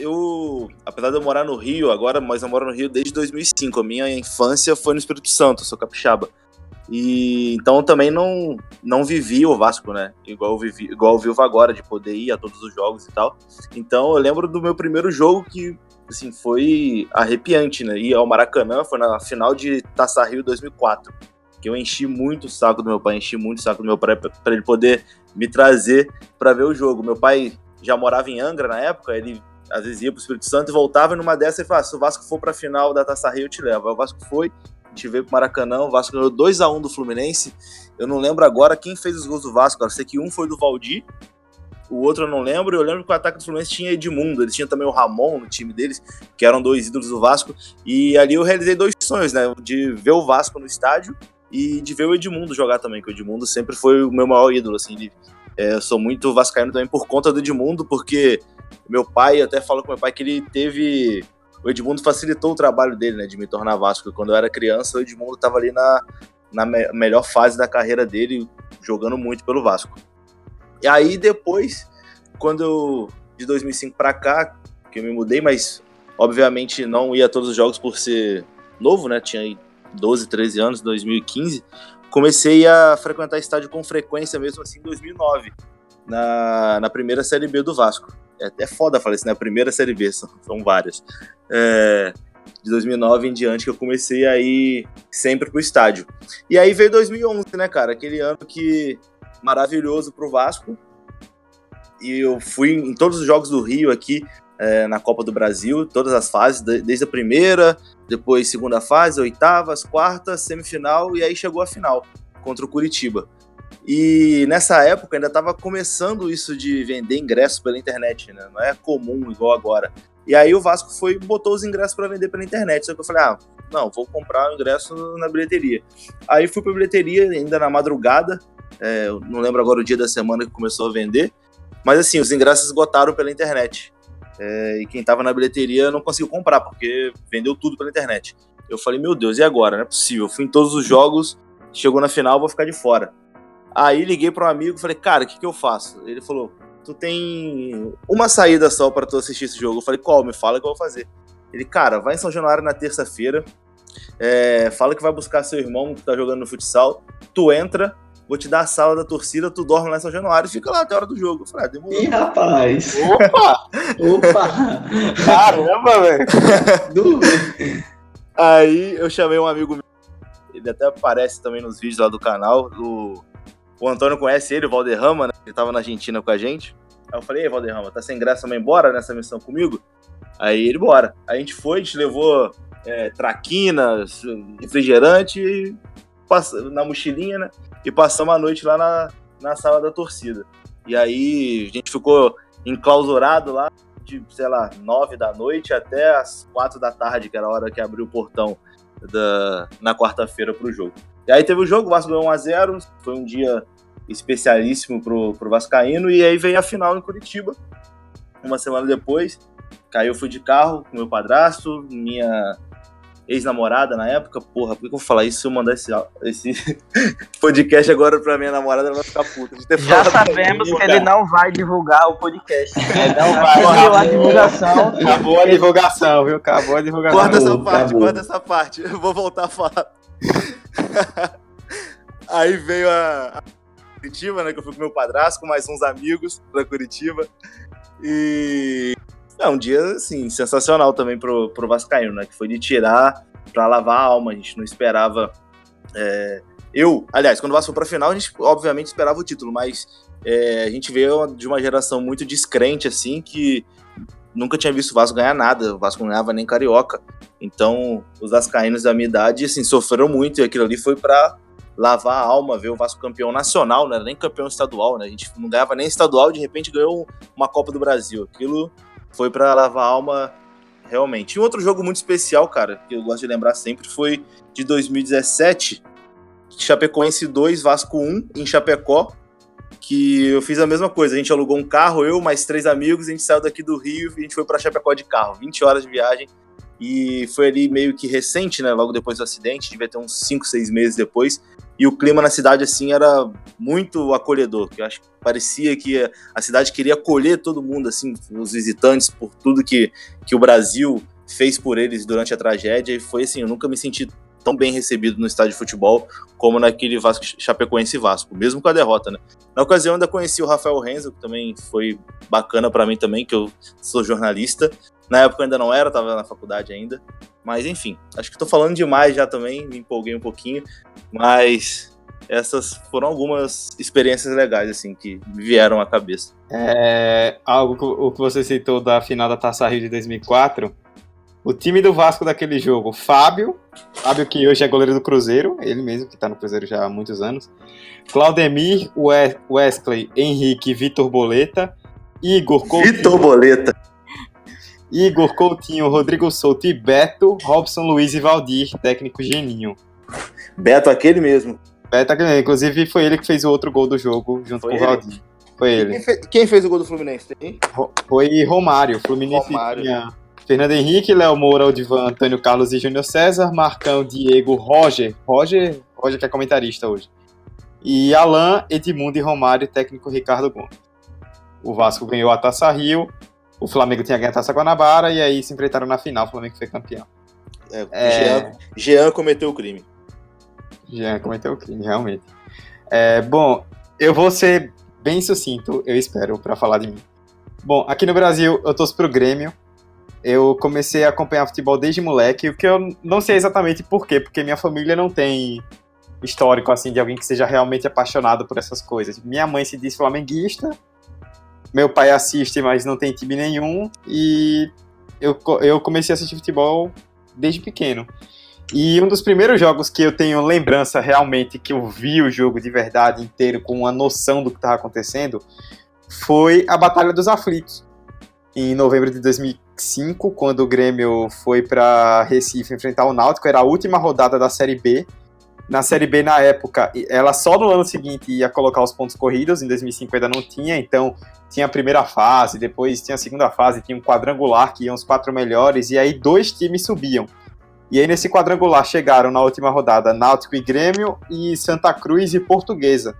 eu, apesar de eu morar no Rio agora, mas eu moro no Rio desde 2005. A minha infância foi no Espírito Santo, sou capixaba. E então também não não vivi o Vasco, né? Igual eu vivi, igual eu vivo agora de poder ir a todos os jogos e tal. Então eu lembro do meu primeiro jogo que assim foi arrepiante, né? Ir ao Maracanã foi na final de Taça Rio 2004, que eu enchi muito o saco do meu pai, enchi muito o saco do meu pai para ele poder me trazer para ver o jogo. Meu pai já morava em Angra na época, ele às vezes ia pro Espírito Santo e voltava e numa dessa ele falava: se o Vasco for pra final da Taça Rio, eu te levo. Aí o Vasco foi, a gente veio pro Maracanã, o Vasco ganhou 2x1 do Fluminense. Eu não lembro agora quem fez os gols do Vasco, eu sei que um foi do Valdir, o outro eu não lembro. Eu lembro que o ataque do Fluminense tinha Edmundo, eles tinham também o Ramon no time deles, que eram dois ídolos do Vasco. E ali eu realizei dois sonhos, né? De ver o Vasco no estádio e de ver o Edmundo jogar também, que o Edmundo sempre foi o meu maior ídolo, assim. é, eu sou muito vascaíno também por conta do Edmundo, porque meu pai, até falo com meu pai que ele teve. O Edmundo facilitou o trabalho dele, né, de me tornar Vasco. Quando eu era criança, o Edmundo estava ali na, na me melhor fase da carreira dele, jogando muito pelo Vasco. E aí depois, quando eu, de 2005 para cá, que eu me mudei, mas obviamente não ia a todos os jogos por ser novo, né? Tinha 12, 13 anos, 2015. Comecei a frequentar estádio com frequência mesmo assim em 2009, na, na primeira Série B do Vasco. É até foda falar isso, né? A primeira Série B, são, são várias. É, de 2009 em diante que eu comecei a ir sempre pro estádio. E aí veio 2011, né, cara? Aquele ano que maravilhoso pro Vasco. E eu fui em todos os jogos do Rio aqui é, na Copa do Brasil, todas as fases, desde a primeira, depois segunda fase, oitavas, quartas, semifinal e aí chegou a final contra o Curitiba. E nessa época ainda estava começando isso de vender ingressos pela internet, né? Não é comum igual agora. E aí o Vasco foi botou os ingressos para vender pela internet. Só que eu falei, ah, não, vou comprar o ingresso na bilheteria. Aí fui pra bilheteria ainda na madrugada. É, não lembro agora o dia da semana que começou a vender. Mas assim, os ingressos esgotaram pela internet. É, e quem tava na bilheteria não conseguiu comprar, porque vendeu tudo pela internet. Eu falei, meu Deus, e agora? Não é possível. Eu fui em todos os jogos, chegou na final, vou ficar de fora. Aí liguei para um amigo e falei, cara, o que, que eu faço? Ele falou, tu tem uma saída só para tu assistir esse jogo. Eu falei, qual? Me fala que eu vou fazer. Ele, cara, vai em São Januário na terça-feira, é, fala que vai buscar seu irmão que tá jogando no futsal, tu entra, vou te dar a sala da torcida, tu dorme lá em São Januário e fica lá até a hora do jogo. Eu falei, ah, demorou. Ih, rapaz! Opa! Opa! Caramba, velho! Aí eu chamei um amigo meu, ele até aparece também nos vídeos lá do canal, do o Antônio conhece ele, o Valderrama, né? Ele tava na Argentina com a gente. Aí eu falei, ei, Valderrama, tá sem graça também, bora nessa missão comigo? Aí ele, bora. A gente foi, a gente levou é, traquinas, refrigerante na mochilinha, né? E passamos a noite lá na, na sala da torcida. E aí a gente ficou enclausurado lá de, sei lá, nove da noite até as quatro da tarde, que era a hora que abriu o portão da, na quarta-feira pro jogo. E aí teve o jogo, o Vasco ganhou 1x0, foi um dia especialíssimo pro, pro Vascaíno, e aí veio a final em Curitiba, uma semana depois. Caiu, fui de carro com meu padrasto, minha ex-namorada na época, porra, por que eu vou falar isso se eu mandar esse, esse podcast agora pra minha namorada, ela vai ficar puta. De ter Já sabemos que ele não vai divulgar o podcast. Ele não vai. Acabou a divulgação. Acabou a divulgação, viu? Acabou a divulgação. Corta essa parte, acabou. corta essa parte. Eu vou voltar a falar. Aí veio a, a Curitiba, né? Que eu fui com meu padrasto, com mais uns amigos pra Curitiba. E é um dia, assim, sensacional também pro, pro Vascaíno, né? Que foi de tirar pra lavar a alma. A gente não esperava. é, Eu, aliás, quando o Vasco foi pra final, a gente obviamente esperava o título, mas é, a gente veio de uma geração muito descrente, assim, que nunca tinha visto o Vasco ganhar nada. O Vasco não ganhava nem carioca. Então, os vascaínos da minha idade, assim, sofreram muito e aquilo ali foi pra lavar a alma, ver o Vasco campeão nacional, não era nem campeão estadual, né? A gente não ganhava nem estadual, de repente ganhou uma Copa do Brasil. Aquilo foi pra lavar a alma realmente. E um outro jogo muito especial, cara, que eu gosto de lembrar sempre, foi de 2017, Chapecoense 2, Vasco 1, em Chapecó, que eu fiz a mesma coisa. A gente alugou um carro, eu mais três amigos, a gente saiu daqui do Rio e a gente foi para Chapecó de carro, 20 horas de viagem. E foi ali meio que recente, né? Logo depois do acidente, devia ter uns 5, 6 meses depois. E o clima na cidade, assim, era muito acolhedor. Que eu acho que parecia que a cidade queria acolher todo mundo, assim, os visitantes, por tudo que, que o Brasil fez por eles durante a tragédia. E foi assim, eu nunca me senti tão bem recebido no estádio de futebol como naquele Vasco Chapecoense Vasco, mesmo com a derrota, né? Na ocasião ainda conheci o Rafael Renzo, que também foi bacana para mim também, que eu sou jornalista. Na época ainda não era, tava na faculdade ainda. Mas enfim, acho que tô falando demais já também, me empolguei um pouquinho, mas essas foram algumas experiências legais assim que vieram à cabeça. É, algo que, o que você citou da final da Taça Rio de 2004, o time do Vasco daquele jogo, Fábio, Fábio que hoje é goleiro do Cruzeiro, ele mesmo que tá no Cruzeiro já há muitos anos. Claudemir, Wesley, Henrique, Vitor Boleta, Igor Coutinho. Vitor Boleta. Igor Coutinho, Rodrigo Souto e Beto, Robson Luiz e Valdir, técnico geninho. Beto aquele mesmo. Beto aquele mesmo. Inclusive foi ele que fez o outro gol do jogo junto foi com o Valdir. Foi ele. Quem fez, quem fez, o gol do Fluminense? Foi Romário. Fluminense Romário. tinha Fernando Henrique, Léo Moura, Odivan, Antônio Carlos e Júnior César, Marcão, Diego, Roger, Roger, Roger que é comentarista hoje. E Alain, Edmundo e Romário, técnico Ricardo Gomes. O Vasco ganhou a Taça Rio, o Flamengo tinha ganho a Taça Guanabara e aí se enfrentaram na final, o Flamengo foi campeão. É, é... Jean, Jean cometeu o crime. Jean cometeu o crime, realmente. É, bom, eu vou ser bem sucinto, eu espero, para falar de mim. Bom, aqui no Brasil eu torço pro Grêmio, eu comecei a acompanhar futebol desde moleque, o que eu não sei exatamente por quê, porque minha família não tem histórico assim de alguém que seja realmente apaixonado por essas coisas. Minha mãe se diz flamenguista, meu pai assiste, mas não tem time nenhum, e eu, eu comecei a assistir futebol desde pequeno. E um dos primeiros jogos que eu tenho lembrança realmente que eu vi o jogo de verdade inteiro com uma noção do que estava acontecendo foi a Batalha dos Aflitos em novembro de 2005, quando o Grêmio foi para Recife enfrentar o Náutico, era a última rodada da Série B. Na Série B, na época, ela só no ano seguinte ia colocar os pontos corridos, em 2005 ainda não tinha, então tinha a primeira fase, depois tinha a segunda fase, tinha um quadrangular que iam os quatro melhores, e aí dois times subiam. E aí nesse quadrangular chegaram na última rodada Náutico e Grêmio, e Santa Cruz e Portuguesa.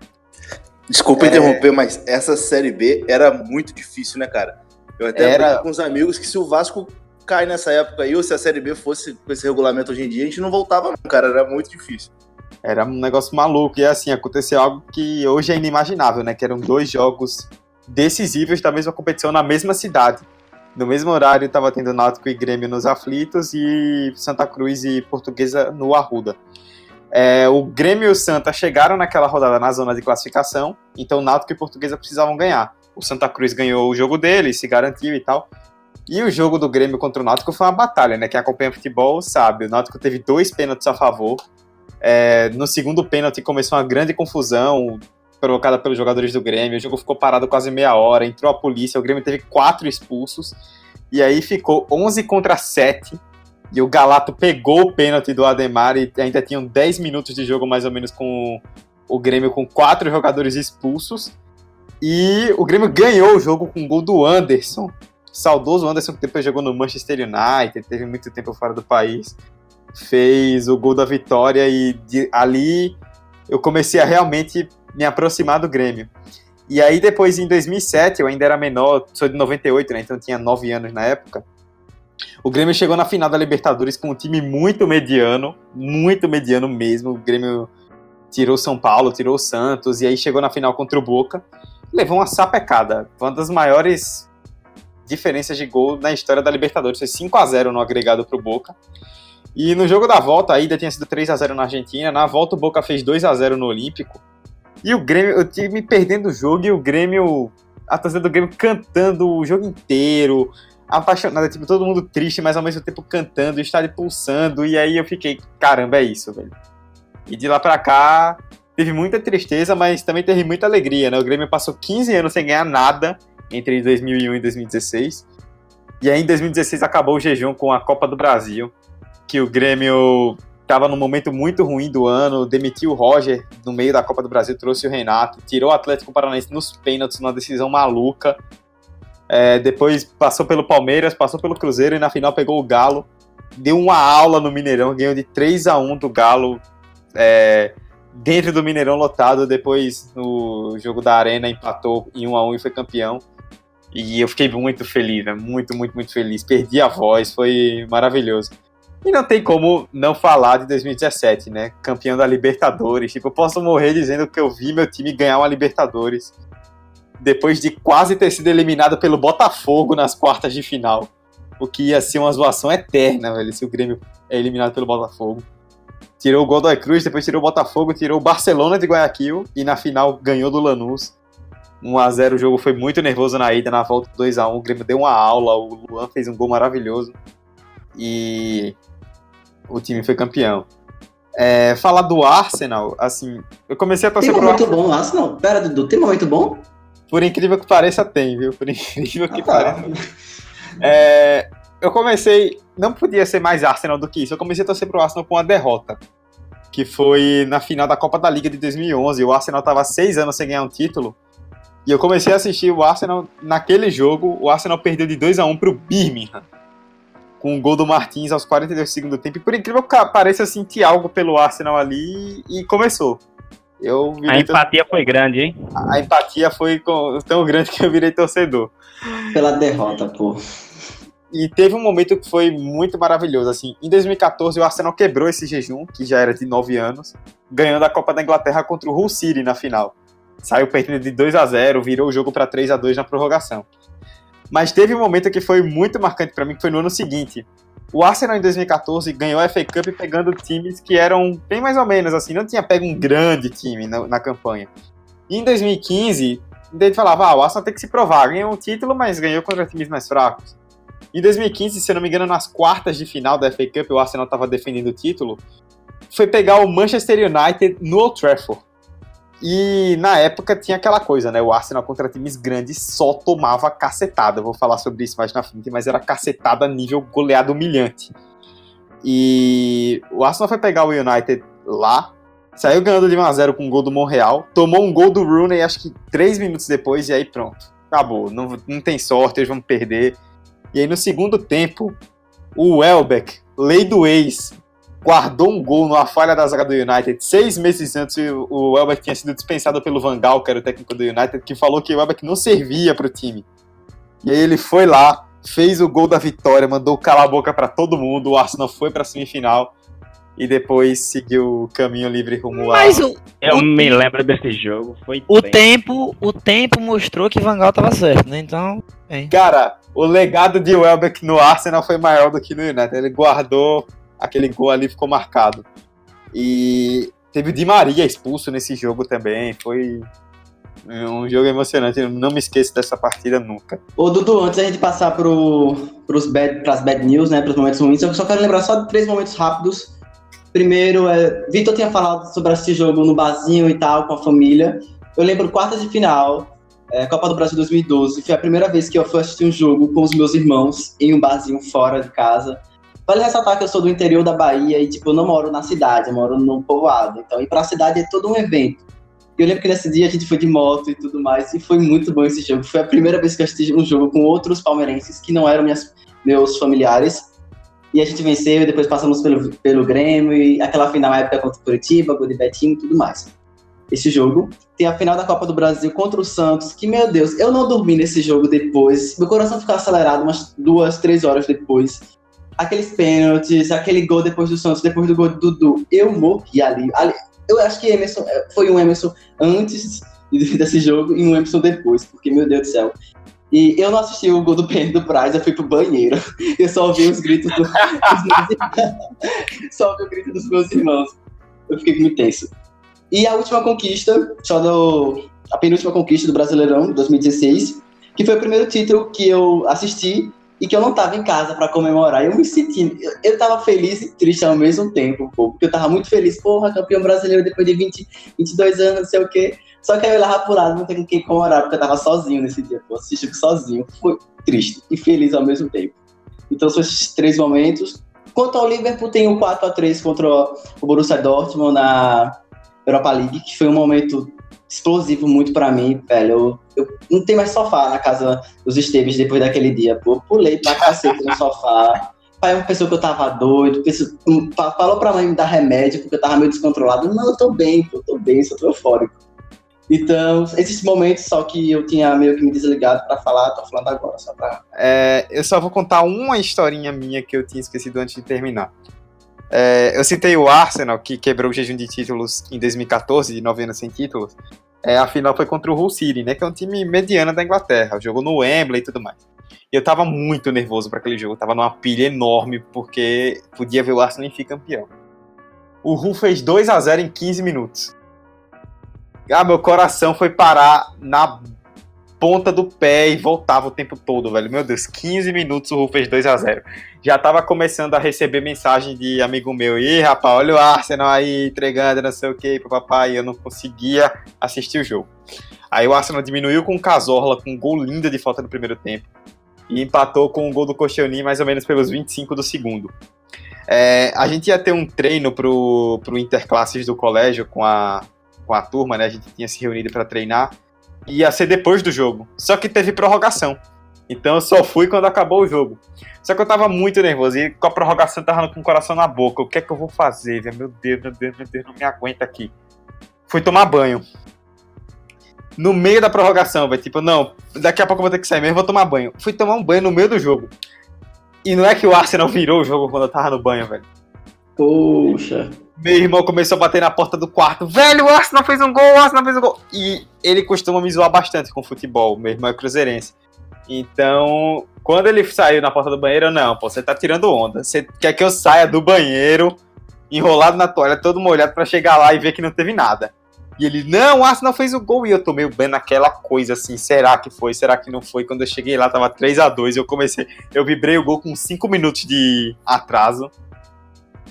Desculpa é... interromper, mas essa Série B era muito difícil, né, cara? Eu até Era... com os amigos que se o Vasco cai nessa época aí, ou se a Série B fosse com esse regulamento hoje em dia, a gente não voltava, não, cara. Era muito difícil. Era um negócio maluco. E assim, aconteceu algo que hoje é inimaginável, né? Que eram dois jogos decisivos da mesma competição na mesma cidade. No mesmo horário estava tendo Náutico e Grêmio nos aflitos e Santa Cruz e Portuguesa no Arruda. É, o Grêmio e o Santa chegaram naquela rodada na zona de classificação, então Náutico e Portuguesa precisavam ganhar o Santa Cruz ganhou o jogo dele, se garantiu e tal. E o jogo do Grêmio contra o Náutico foi uma batalha, né? Quem acompanha futebol sabe. O Náutico teve dois pênaltis a favor. É, no segundo pênalti começou uma grande confusão provocada pelos jogadores do Grêmio. O jogo ficou parado quase meia hora, entrou a polícia, o Grêmio teve quatro expulsos. E aí ficou 11 contra 7. E o Galato pegou o pênalti do Ademar e ainda tinham 10 minutos de jogo mais ou menos com o Grêmio com quatro jogadores expulsos. E o Grêmio ganhou o jogo com o gol do Anderson. Saudoso Anderson, que depois jogou no Manchester United, teve muito tempo fora do país. Fez o gol da vitória e de, ali eu comecei a realmente me aproximar do Grêmio. E aí depois, em 2007, eu ainda era menor, sou de 98, né, então tinha 9 anos na época. O Grêmio chegou na final da Libertadores com um time muito mediano, muito mediano mesmo. O Grêmio tirou São Paulo, tirou Santos, e aí chegou na final contra o Boca levou uma sapecada. Uma das maiores diferenças de gol na história da Libertadores. Foi 5 a 0 no agregado para o Boca. E no jogo da volta, a ida tinha sido 3 a 0 na Argentina. Na volta, o Boca fez 2 a 0 no Olímpico. E o Grêmio, eu tive perdendo o jogo e o Grêmio, a torcida do Grêmio cantando o jogo inteiro, apaixonada, tipo, todo mundo triste, mas ao mesmo tempo cantando, o estádio pulsando. E aí eu fiquei, caramba, é isso, velho. E de lá pra cá, teve muita tristeza, mas também teve muita alegria, né? O Grêmio passou 15 anos sem ganhar nada entre 2001 e 2016. E aí em 2016 acabou o jejum com a Copa do Brasil, que o Grêmio estava num momento muito ruim do ano, demitiu o Roger no meio da Copa do Brasil, trouxe o Renato, tirou o Atlético Paranaense nos pênaltis, numa decisão maluca. É, depois passou pelo Palmeiras, passou pelo Cruzeiro e na final pegou o Galo. Deu uma aula no Mineirão, ganhou de 3 a 1 do Galo é, dentro do Mineirão lotado. Depois no jogo da Arena empatou em 1 a 1 e foi campeão. E eu fiquei muito feliz, né? muito, muito, muito feliz. Perdi a voz, foi maravilhoso. E não tem como não falar de 2017, né? Campeão da Libertadores. Tipo, eu posso morrer dizendo que eu vi meu time ganhar uma Libertadores depois de quase ter sido eliminado pelo Botafogo nas quartas de final. O que ia ser uma zoação eterna, velho, se o Grêmio é eliminado pelo Botafogo. Tirou o Godoy Cruz, depois tirou o Botafogo, tirou o Barcelona de Guayaquil e na final ganhou do Lanús. 1x0, o jogo foi muito nervoso na ida, na volta 2x1. O Grêmio deu uma aula, o Luan fez um gol maravilhoso. E o time foi campeão. É, falar do Arsenal, assim, eu comecei a torcer Tem pro momento Arsenal. bom, Arsenal. Pera, Dudu, tem momento bom? Por incrível que pareça, tem, viu? Por incrível que Ah, tá. pareça. É, eu comecei. Não podia ser mais Arsenal do que isso. Eu comecei a torcer pro Arsenal com a derrota. Que foi na final da Copa da Liga de 2011. O Arsenal tava seis anos sem ganhar um título. E eu comecei a assistir o Arsenal naquele jogo. O Arsenal perdeu de 2 a 1 pro Birmingham. Com o gol do Martins aos 42 do segundo tempo. E por incrível que pareça, eu senti algo pelo Arsenal ali e começou. Eu A empatia foi grande, hein? a empatia foi tão grande que eu virei torcedor. Pela derrota, pô. E teve um momento que foi muito maravilhoso. Assim, em 2014, o Arsenal quebrou esse jejum, que já era de 9 anos, ganhando a Copa da Inglaterra contra o Hull City na final. Saiu perdendo de 2 a 0 virou o jogo para 3 a 2 na prorrogação. Mas teve um momento que foi muito marcante para mim, que foi no ano seguinte. O Arsenal em 2014 ganhou a FA Cup pegando times que eram bem mais ou menos assim, não tinha pego um grande time na, na campanha. E em 2015, a gente falava, ah, o Arsenal tem que se provar, ganhou um título, mas ganhou contra times mais fracos. Em 2015, se eu não me engano, nas quartas de final da FA Cup, o Arsenal estava defendendo o título, foi pegar o Manchester United no Old Trafford. E na época tinha aquela coisa, né? O Arsenal contra times grandes só tomava cacetada. Eu vou falar sobre isso mais na frente, mas era cacetada nível goleado humilhante. E o Arsenal foi pegar o United lá, saiu ganhando de 1x0 com um gol do Monreal, tomou um gol do Rooney acho que 3 minutos depois, e aí pronto. Acabou, não, não tem sorte, eles vão perder. E aí no segundo tempo, o Welbeck, lei do ex, guardou um gol numa falha da zaga do United. Seis meses antes, o o Welbeck tinha sido dispensado pelo Van Gaal, que era o técnico do United, que falou que o Welbeck não servia pro time. E aí ele foi lá, fez o gol da vitória, mandou calar a boca pra todo mundo. O Arsenal foi pra semifinal e depois seguiu o caminho livre rumo a. Mas o, Eu O- me lembro desse jogo. Foi o tempo, o tempo mostrou que Van Gaal tava certo, né? Então, Cara, o legado de Welbeck no Arsenal foi maior do que no United. Ele guardou aquele gol ali, ficou marcado. E teve o Di Maria expulso nesse jogo também. Foi um jogo emocionante. Eu não me esqueço dessa partida nunca. Ô, Dudu, antes da gente passar pro, pros bad, bad news, né, pros momentos ruins, eu só quero lembrar só de três momentos rápidos. Primeiro, é, Vitor tinha falado sobre esse jogo no barzinho e tal, com a família. Eu lembro quartas de final, é, Copa do Brasil 2012. Foi a primeira vez que eu fui assistir um jogo com os meus irmãos em um barzinho fora de casa. Vale ressaltar que eu sou do interior da Bahia e, tipo, eu não moro na cidade, eu moro num povoado. Então, ir pra cidade é todo um evento. Eu lembro que nesse dia a gente foi de moto e tudo mais, e foi muito bom esse jogo. Foi a primeira vez que eu assisti um jogo com outros palmeirenses que não eram minhas, meus familiares. E a gente venceu, e depois passamos pelo, pelo Grêmio, e aquela final época contra o Curitiba, gol de Betinho e tudo mais. Esse jogo tem a final da Copa do Brasil contra o Santos, que, meu Deus, eu não dormi nesse jogo depois. Meu coração ficou acelerado umas duas, três horas depois. Aqueles pênaltis, aquele gol depois do Santos, depois do gol do Dudu. Eu morri ali. ali eu acho que Emerson, eh, foi um Emerson antes desse jogo e um Emerson depois, porque, meu Deus do céu. E eu não assisti o gol do pênalti do Braz, eu fui pro banheiro. Eu só ouvi os gritos do. Só ouvi o grito dos meus irmãos. Eu fiquei muito tenso. E a última conquista, só do, a penúltima conquista do Brasileirão, 2016, que foi o primeiro título que eu assisti e que eu não tava em casa para comemorar. Eu me senti, eu, eu tava feliz e triste ao mesmo tempo, pô, porque eu tava muito feliz, porra, campeão brasileiro depois de 20, 22 anos, não sei o quê. Só que aí eu pro lado, não tem quem comemorar, porque eu tava sozinho nesse dia, pô, assisti sozinho. Foi triste e feliz ao mesmo tempo. Então são esses três momentos. Quanto ao Liverpool, tem o 4 a 3 contra o Borussia Dortmund na Europa League, que foi um momento explosivo muito para mim, velho. Eu, eu, não tenho mais sofá na casa dos Esteves depois daquele dia, pô. Pulei pra cacete no sofá. Pai, uma pessoa que eu tava doido, pessoa, falou pra mãe me dar remédio porque eu tava meio descontrolado. Não, eu tô bem, pô, eu tô bem, tô eufórico. Então, esses momentos só que eu tinha meio que me desligado para falar, tô falando agora, só pra. É, eu só vou contar uma historinha minha que eu tinha esquecido antes de terminar. É, eu citei o Arsenal, que quebrou o jejum de títulos em 2014, de 9 anos sem títulos. É, a final foi contra o Hull City, né? Que é um time mediano da Inglaterra. Jogou no Wembley e tudo mais. E eu tava muito nervoso para aquele jogo. Tava numa pilha enorme, porque podia ver o Arsenal enfim campeão. O Hull fez 2 a 0 em 15 minutos. Ah, meu coração foi parar na ponta do pé e voltava o tempo todo, velho. Meu Deus, 15 minutos o Hull fez 2 a 0 Já tava começando a receber mensagem de amigo meu. Ih, rapaz, olha o Arsenal aí entregando não sei o que papai. Eu não conseguia assistir o jogo. Aí o Arsenal diminuiu com o Cazorla, com um gol lindo de falta no primeiro tempo. E empatou com o gol do Cochoni mais ou menos pelos 25 do segundo. É, a gente ia ter um treino pro, pro Interclasses do colégio com a, com a turma, né? A gente tinha se reunido para treinar ia ser depois do jogo. Só que teve prorrogação. Então eu só fui quando acabou o jogo. Só que eu tava muito nervoso. E com a prorrogação eu tava com o coração na boca. O que é que eu vou fazer? Meu Deus, meu Deus, meu Deus, não me aguenta aqui. Fui tomar banho. No meio da prorrogação, velho. Tipo, não, daqui a pouco eu vou ter que sair mesmo, vou tomar banho. Fui tomar um banho no meio do jogo. E não é que o Arsenal virou o jogo quando eu tava no banho, velho. Poxa. Meu irmão começou a bater na porta do quarto. Velho, o Arsenal fez um gol, o Arsenal fez um gol. E ele costuma me zoar bastante com futebol. Meu irmão é cruzeirense. Então, quando ele saiu na porta do banheiro, eu, não, pô, você tá tirando onda. Você quer que eu saia do banheiro, enrolado na toalha, todo molhado, para chegar lá e ver que não teve nada. E ele, não, o Arsenal fez o gol. E eu tomei bem naquela coisa assim, será que foi, será que não foi? Quando eu cheguei lá, tava 3 a 2 eu comecei, eu vibrei o gol com 5 minutos de atraso.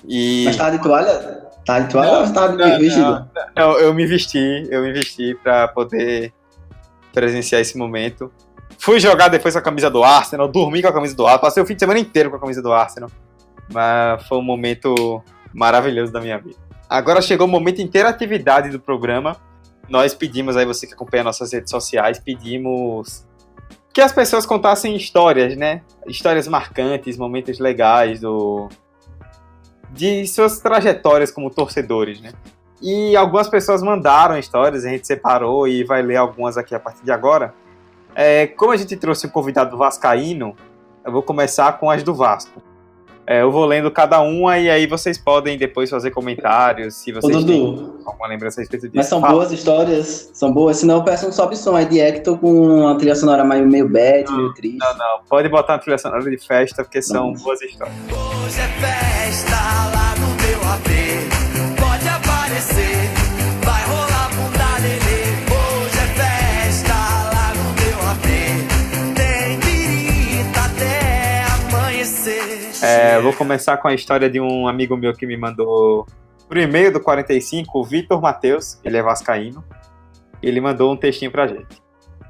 E... Mas tava de toalha? Tava de toalha não, ou tava de vestido? Não, eu me vesti, eu me vesti pra poder presenciar esse momento. Fui jogar depois com a camisa do Arsenal, dormi com a camisa do Arsenal, passei o fim de semana inteiro com a camisa do Arsenal. Mas foi um momento maravilhoso da minha vida. Agora chegou o momento de interatividade do programa. Nós pedimos aí, você que acompanha nossas redes sociais, pedimos que as pessoas contassem histórias, né? Histórias marcantes, momentos legais do, de suas trajetórias como torcedores, né? E algumas pessoas mandaram histórias, a gente separou e vai ler algumas aqui a partir de agora. É, como a gente trouxe um convidado vascaíno, eu vou começar com as do Vasco. É, eu vou lendo cada uma e aí vocês podem depois fazer comentários, se vocês Ô, têm alguma lembrança a respeito disso. Mas são Fala. boas histórias, são boas, senão eu peço um sobe som aí de Hector com uma trilha sonora meio, meio bad, meio triste. Não, não, pode botar uma trilha sonora de festa, porque são boas histórias. Hoje é festa É, vou começar com a história de um amigo meu que me mandou por e-mail do 45, o Vitor Matheus, ele é vascaíno. Ele mandou um textinho pra gente.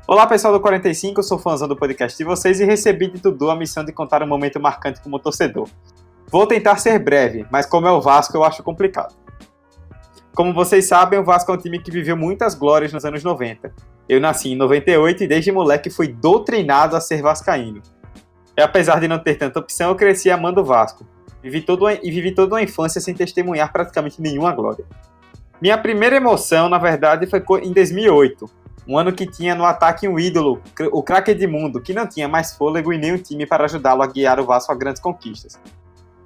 Olá pessoal do 45, eu sou fãzão do podcast de vocês e recebi de Dudu a missão de contar um momento marcante como torcedor. Vou tentar ser breve, mas como é o Vasco eu acho complicado. Como vocês sabem, o Vasco é um time que viveu muitas glórias nos anos 90. Eu nasci em 98 e desde moleque fui doutrinado a ser vascaíno. E apesar de não ter tanta opção, eu cresci amando o Vasco. Vivi todo, e vivi toda uma infância sem testemunhar praticamente nenhuma glória. Minha primeira emoção, na verdade, foi em 2008, um ano que tinha no ataque um ídolo, o craque Edmundo, que não tinha mais fôlego e nem um time para ajudá-lo a guiar o Vasco a grandes conquistas.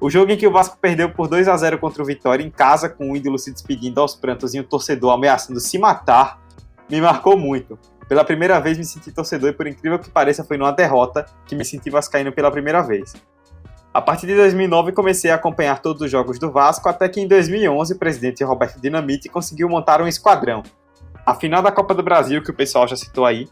O jogo em que o Vasco perdeu por 2 a 0 contra o Vitória em casa, com o ídolo se despedindo aos prantos e o torcedor ameaçando se matar, me marcou muito. Pela primeira vez me senti torcedor e por incrível que pareça foi numa derrota que me senti vascaíno pela primeira vez. A partir de 2009 comecei a acompanhar todos os jogos do Vasco, até que em 2011 o presidente Roberto Dinamite conseguiu montar um esquadrão. A final da Copa do Brasil, que o pessoal já citou aí,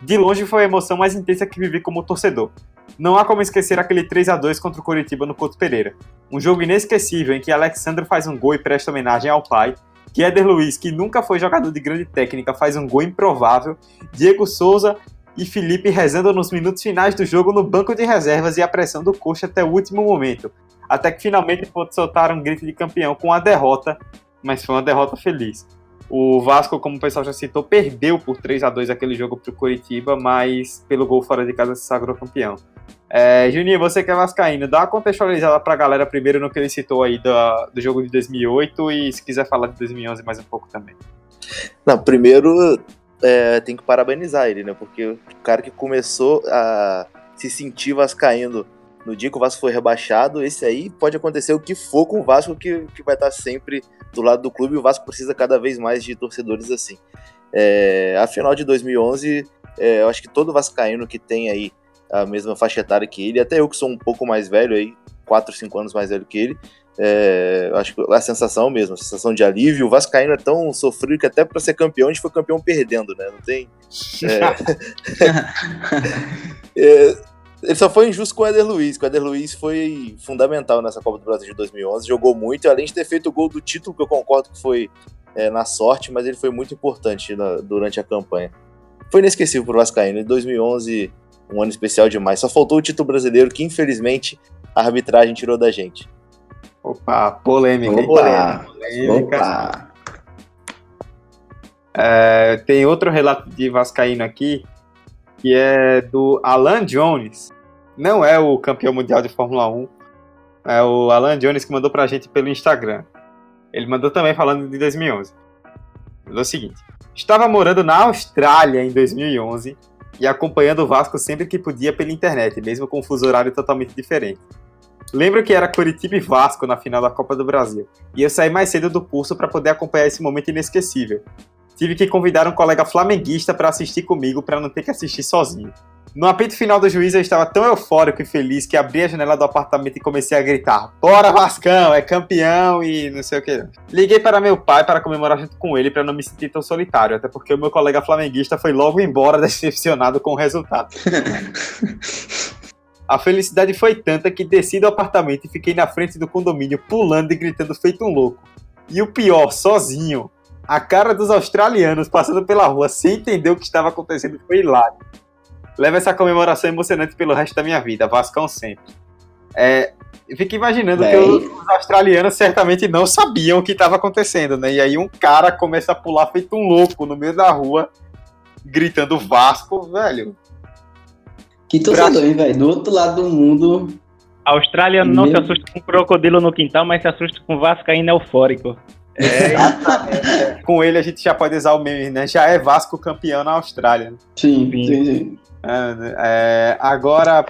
de longe foi a emoção mais intensa que vivi como torcedor. Não há como esquecer aquele 3 a 2 contra o Coritiba no Couto Pereira. Um jogo inesquecível em que Alexandre faz um gol e presta homenagem ao pai, que Éder Luiz, que nunca foi jogador de grande técnica, faz um gol improvável, Diego Souza e Felipe rezando nos minutos finais do jogo no banco de reservas e a pressão do coxa até o último momento, até que finalmente pôde soltar um grito de campeão com a derrota, mas foi uma derrota feliz. O Vasco, como o pessoal já citou, perdeu por 3 a 2 aquele jogo para o Curitiba, mas pelo gol fora de casa se sagrou campeão. É, Juninho, você que é vascaíno, dá uma contextualizada para a galera primeiro no que ele citou aí do, do jogo de 2008 e se quiser falar de 2011 mais um pouco também. Não, primeiro é, tem que parabenizar ele, né? Porque o cara que começou a se sentir vascaíno no dia que o Vasco foi rebaixado, esse aí pode acontecer o que for com o Vasco, que, que vai estar sempre do lado do clube, e o Vasco precisa cada vez mais de torcedores assim. É, a final de 2011, é, eu acho que todo vascaíno que tem aí a mesma faixa etária que ele, até eu que sou um pouco mais velho aí, 4, 5 anos mais velho que ele, é, acho que a sensação mesmo, a sensação de alívio. O Vascaíno é tão sofrido que até para ser campeão a gente foi campeão perdendo, né? Não tem. É, é, ele só foi injusto com o Eder Luiz, que o Eder Luiz foi fundamental nessa Copa do Brasil de 2011, jogou muito, além de ter feito o gol do título, que eu concordo que foi é, na sorte, mas ele foi muito importante na, durante a campanha. Foi inesquecível para o Vascaíno. Em 2011, um ano especial demais. Só faltou o título brasileiro, que infelizmente a arbitragem tirou da gente. Opa, polêmica. Opa, polêmica. Opa. É, tem outro relato de Vascaíno aqui, que é do Alan Jones. Não é o campeão mundial de Fórmula 1. É o Alan Jones que mandou pra gente pelo Instagram. Ele mandou também falando de 2011. Mandou o seguinte: Estava morando na Austrália em 2011 e acompanhando o Vasco sempre que podia pela internet, mesmo com um fuso horário totalmente diferente. Lembro que era Curitiba e Vasco na final da Copa do Brasil, e eu saí mais cedo do curso para poder acompanhar esse momento inesquecível tive que convidar um colega flamenguista para assistir comigo para não ter que assistir sozinho. No apito final do juiz, eu estava tão eufórico e feliz que abri a janela do apartamento e comecei a gritar: Bora Vascão, é campeão e não sei o que. Liguei para meu pai para comemorar junto com ele para não me sentir tão solitário, até porque o meu colega flamenguista foi logo embora decepcionado com o resultado. A felicidade foi tanta que desci do apartamento e fiquei na frente do condomínio pulando e gritando feito um louco. E o pior, sozinho. A cara dos australianos passando pela rua sem entender o que estava acontecendo foi hilário. Leva essa comemoração emocionante pelo resto da minha vida, Vascão sempre. É, imaginando que os, os australianos certamente não sabiam o que estava acontecendo, né? E aí um cara começa a pular feito um louco no meio da rua, gritando Vasco, velho. Que torcedor, hein, velho? Do outro lado do mundo. Australiano não Meu... se assusta com crocodilo no quintal, mas se assusta com Vasco ainda eufórico. É, é, com ele a gente já pode usar o meme, né? Já é Vasco campeão na Austrália. Né? Sim, sim, sim. É, é, agora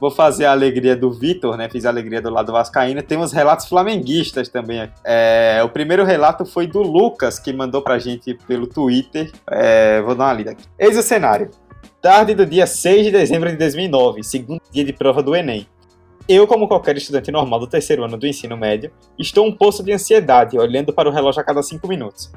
vou fazer a alegria do Vitor, né? Fiz a alegria do lado vascaíno. Temos relatos flamenguistas também. É, o primeiro relato foi do Lucas, que mandou pra gente pelo Twitter. É, vou dar uma lida aqui. Eis o cenário. Tarde do dia 6 de dezembro de 2009, segundo dia de prova do Enem. Eu, como qualquer estudante normal do terceiro ano do ensino médio, estou um poço de ansiedade, olhando para o relógio a cada cinco minutos.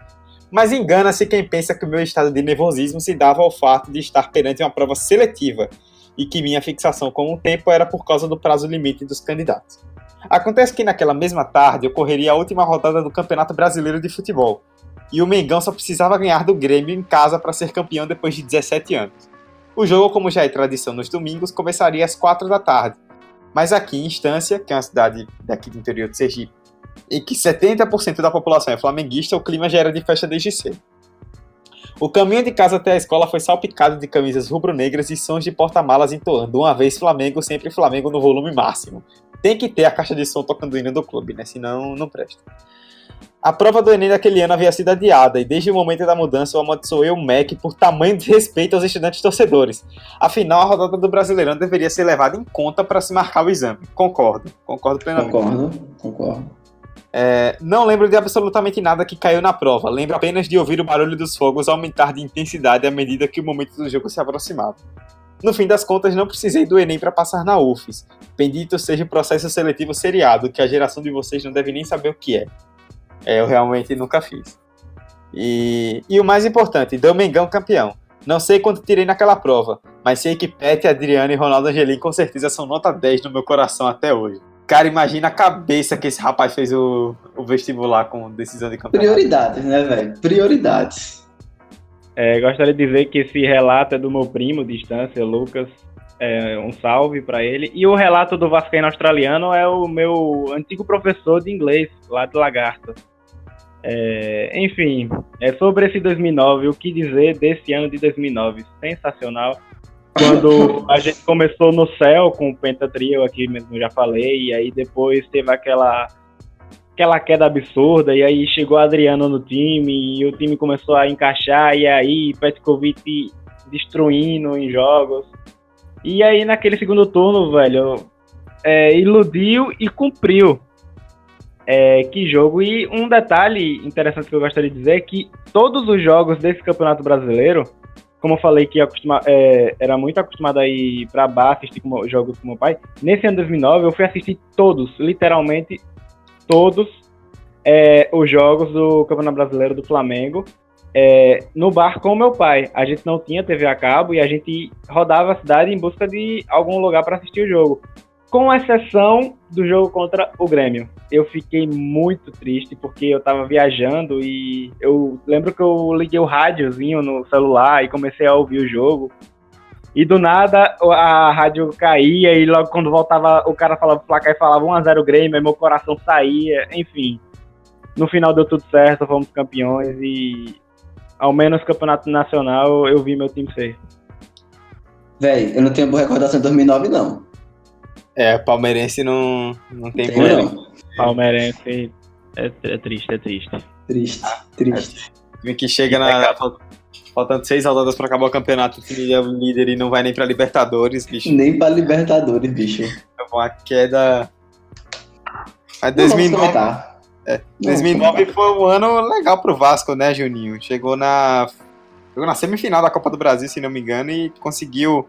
Mas engana-se quem pensa que o meu estado de nervosismo se dava ao fato de estar perante uma prova seletiva e que minha fixação com o tempo era por causa do prazo limite dos candidatos. Acontece que naquela mesma tarde ocorreria a última rodada do Campeonato Brasileiro de Futebol, e o Mengão só precisava ganhar do Grêmio em casa para ser campeão depois de 17 anos. O jogo, como já é tradição nos domingos, começaria às 4 da tarde, mas aqui em Instância, que é uma cidade daqui do interior de Sergipe, e que 70% da população é flamenguista, o clima já era de festa desde cedo. O caminho de casa até a escola foi salpicado de camisas rubro-negras e sons de porta-malas entoando uma vez Flamengo, sempre Flamengo no volume máximo. Tem que ter a caixa de som tocando o hino do clube, né? Senão não presta. A prova do Enem daquele ano havia sido adiada, e desde o momento da mudança eu amaldiçoei o MEC por tamanho de respeito aos estudantes torcedores. Afinal, a rodada do Brasileirão deveria ser levada em conta para se marcar o exame. Concordo, concordo plenamente. Concordo, concordo. É, não lembro de absolutamente nada que caiu na prova, lembro apenas de ouvir o barulho dos fogos aumentar de intensidade à medida que o momento do jogo se aproximava. No fim das contas, não precisei do Enem para passar na UFES. Bendito seja o processo seletivo seriado, que a geração de vocês não deve nem saber o que é. É, eu realmente nunca fiz. E, e o mais importante, Domingão campeão. Não sei quanto tirei naquela prova, mas sei que Pet, Adriano e Ronaldo Angelim com certeza são nota 10 no meu coração até hoje. Cara, imagina a cabeça que esse rapaz fez o, o vestibular com decisão de campeonato. Prioridades, né, velho? Prioridades. É, gostaria de dizer que esse relato é do meu primo de distância, Lucas. É, um salve para ele. E o relato do Vascaíno australiano é o meu antigo professor de inglês, lá de Lagarto. É, enfim, é sobre esse 2009, o que dizer desse ano de 2009? Sensacional. Quando a gente começou no céu com o Pentatrio aqui mesmo, já falei, e aí depois teve aquela aquela queda absurda, e aí chegou Adriano no time, e o time começou a encaixar, e aí Petkovic destruindo em jogos. E aí naquele segundo turno, velho, é, iludiu e cumpriu. É, que jogo. E um detalhe interessante que eu gostaria de dizer é que todos os jogos desse Campeonato Brasileiro, como eu falei que acostuma, é, era muito acostumado a ir pra bar assistir como, jogos com meu pai, nesse ano de 2009 eu fui assistir todos, literalmente todos é, os jogos do Campeonato Brasileiro do Flamengo é, no bar com meu pai. A gente não tinha TV a cabo e a gente rodava a cidade em busca de algum lugar para assistir o jogo com exceção do jogo contra o Grêmio. Eu fiquei muito triste porque eu tava viajando e eu lembro que eu liguei o rádiozinho no celular e comecei a ouvir o jogo. E do nada a rádio caía e logo quando voltava o cara falava o placar e falava 1x0 Grêmio, aí meu coração saía, enfim. No final deu tudo certo, fomos campeões e ao menos campeonato nacional eu vi meu time ser. Véi, eu não tenho boa recordação de 2009 não. É, palmeirense não, não tem não. Palmeirense é, é triste, é triste. Triste, triste. Time que chega na. fal- Faltando seis rodadas pra acabar o campeonato, o time é o líder e não vai nem pra Libertadores, bicho. Nem pra Libertadores, bicho. É uma queda. Mas Não vamos 2009, comentar. é, Não, 2009 foi um ano legal pro Vasco, né, Juninho? Chegou na. Chegou na semifinal da Copa do Brasil, se não me engano, e conseguiu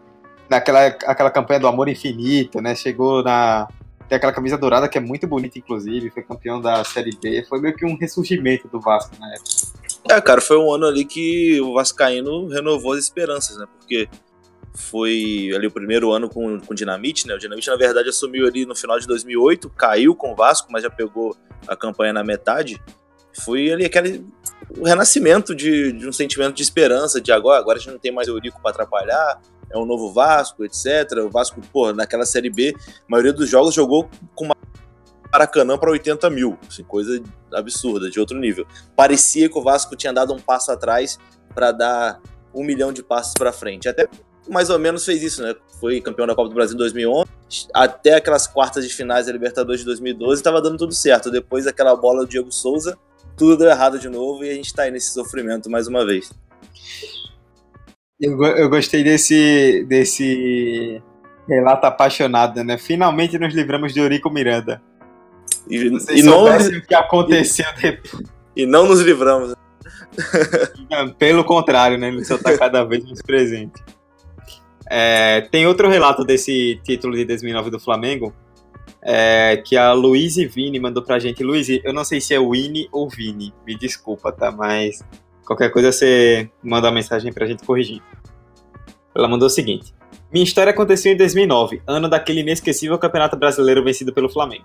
naquela aquela campanha do amor infinito, né? Chegou na. Tem aquela camisa dourada que é muito bonita, inclusive, foi campeão da Série B. Foi meio que um ressurgimento do Vasco na época. É, cara, foi um ano ali que o Vascaíno renovou as esperanças, né? Porque foi ali o primeiro ano com, com o Dinamite, né? O Dinamite, na verdade, assumiu ali no final de 2008, caiu com o Vasco, mas já pegou a campanha na metade. Foi ali aquele o renascimento de, de um sentimento de esperança, de agora, agora a gente não tem mais Eurico para atrapalhar, é um novo Vasco, etc. O Vasco, pô, naquela Série B, a maioria dos jogos jogou com Maracanã para 80 mil, assim, coisa absurda, de outro nível. Parecia que o Vasco tinha dado um passo atrás para dar um milhão de passos para frente. Até mais ou menos fez isso, né? Foi campeão da Copa do Brasil em 2011, até aquelas quartas de finais da Libertadores de 2012 estava dando tudo certo. Depois daquela bola do Diego Souza, tudo deu errado de novo e a gente tá aí nesse sofrimento mais uma vez. Eu, eu gostei desse, desse relato apaixonado, né? Finalmente nos livramos de Eurico Miranda. E, e não, o que aconteceu depois. e não nos livramos. Pelo contrário, né? Ele só tá cada vez mais presente. É, tem outro relato desse título de 2009 do Flamengo, é, que a Luiz Vini mandou pra gente. Luiz, eu não sei se é Winnie ou Vini, me desculpa, tá? Mas qualquer coisa você manda uma mensagem pra gente corrigir. Ela mandou o seguinte. Minha história aconteceu em 2009, ano daquele inesquecível Campeonato Brasileiro vencido pelo Flamengo.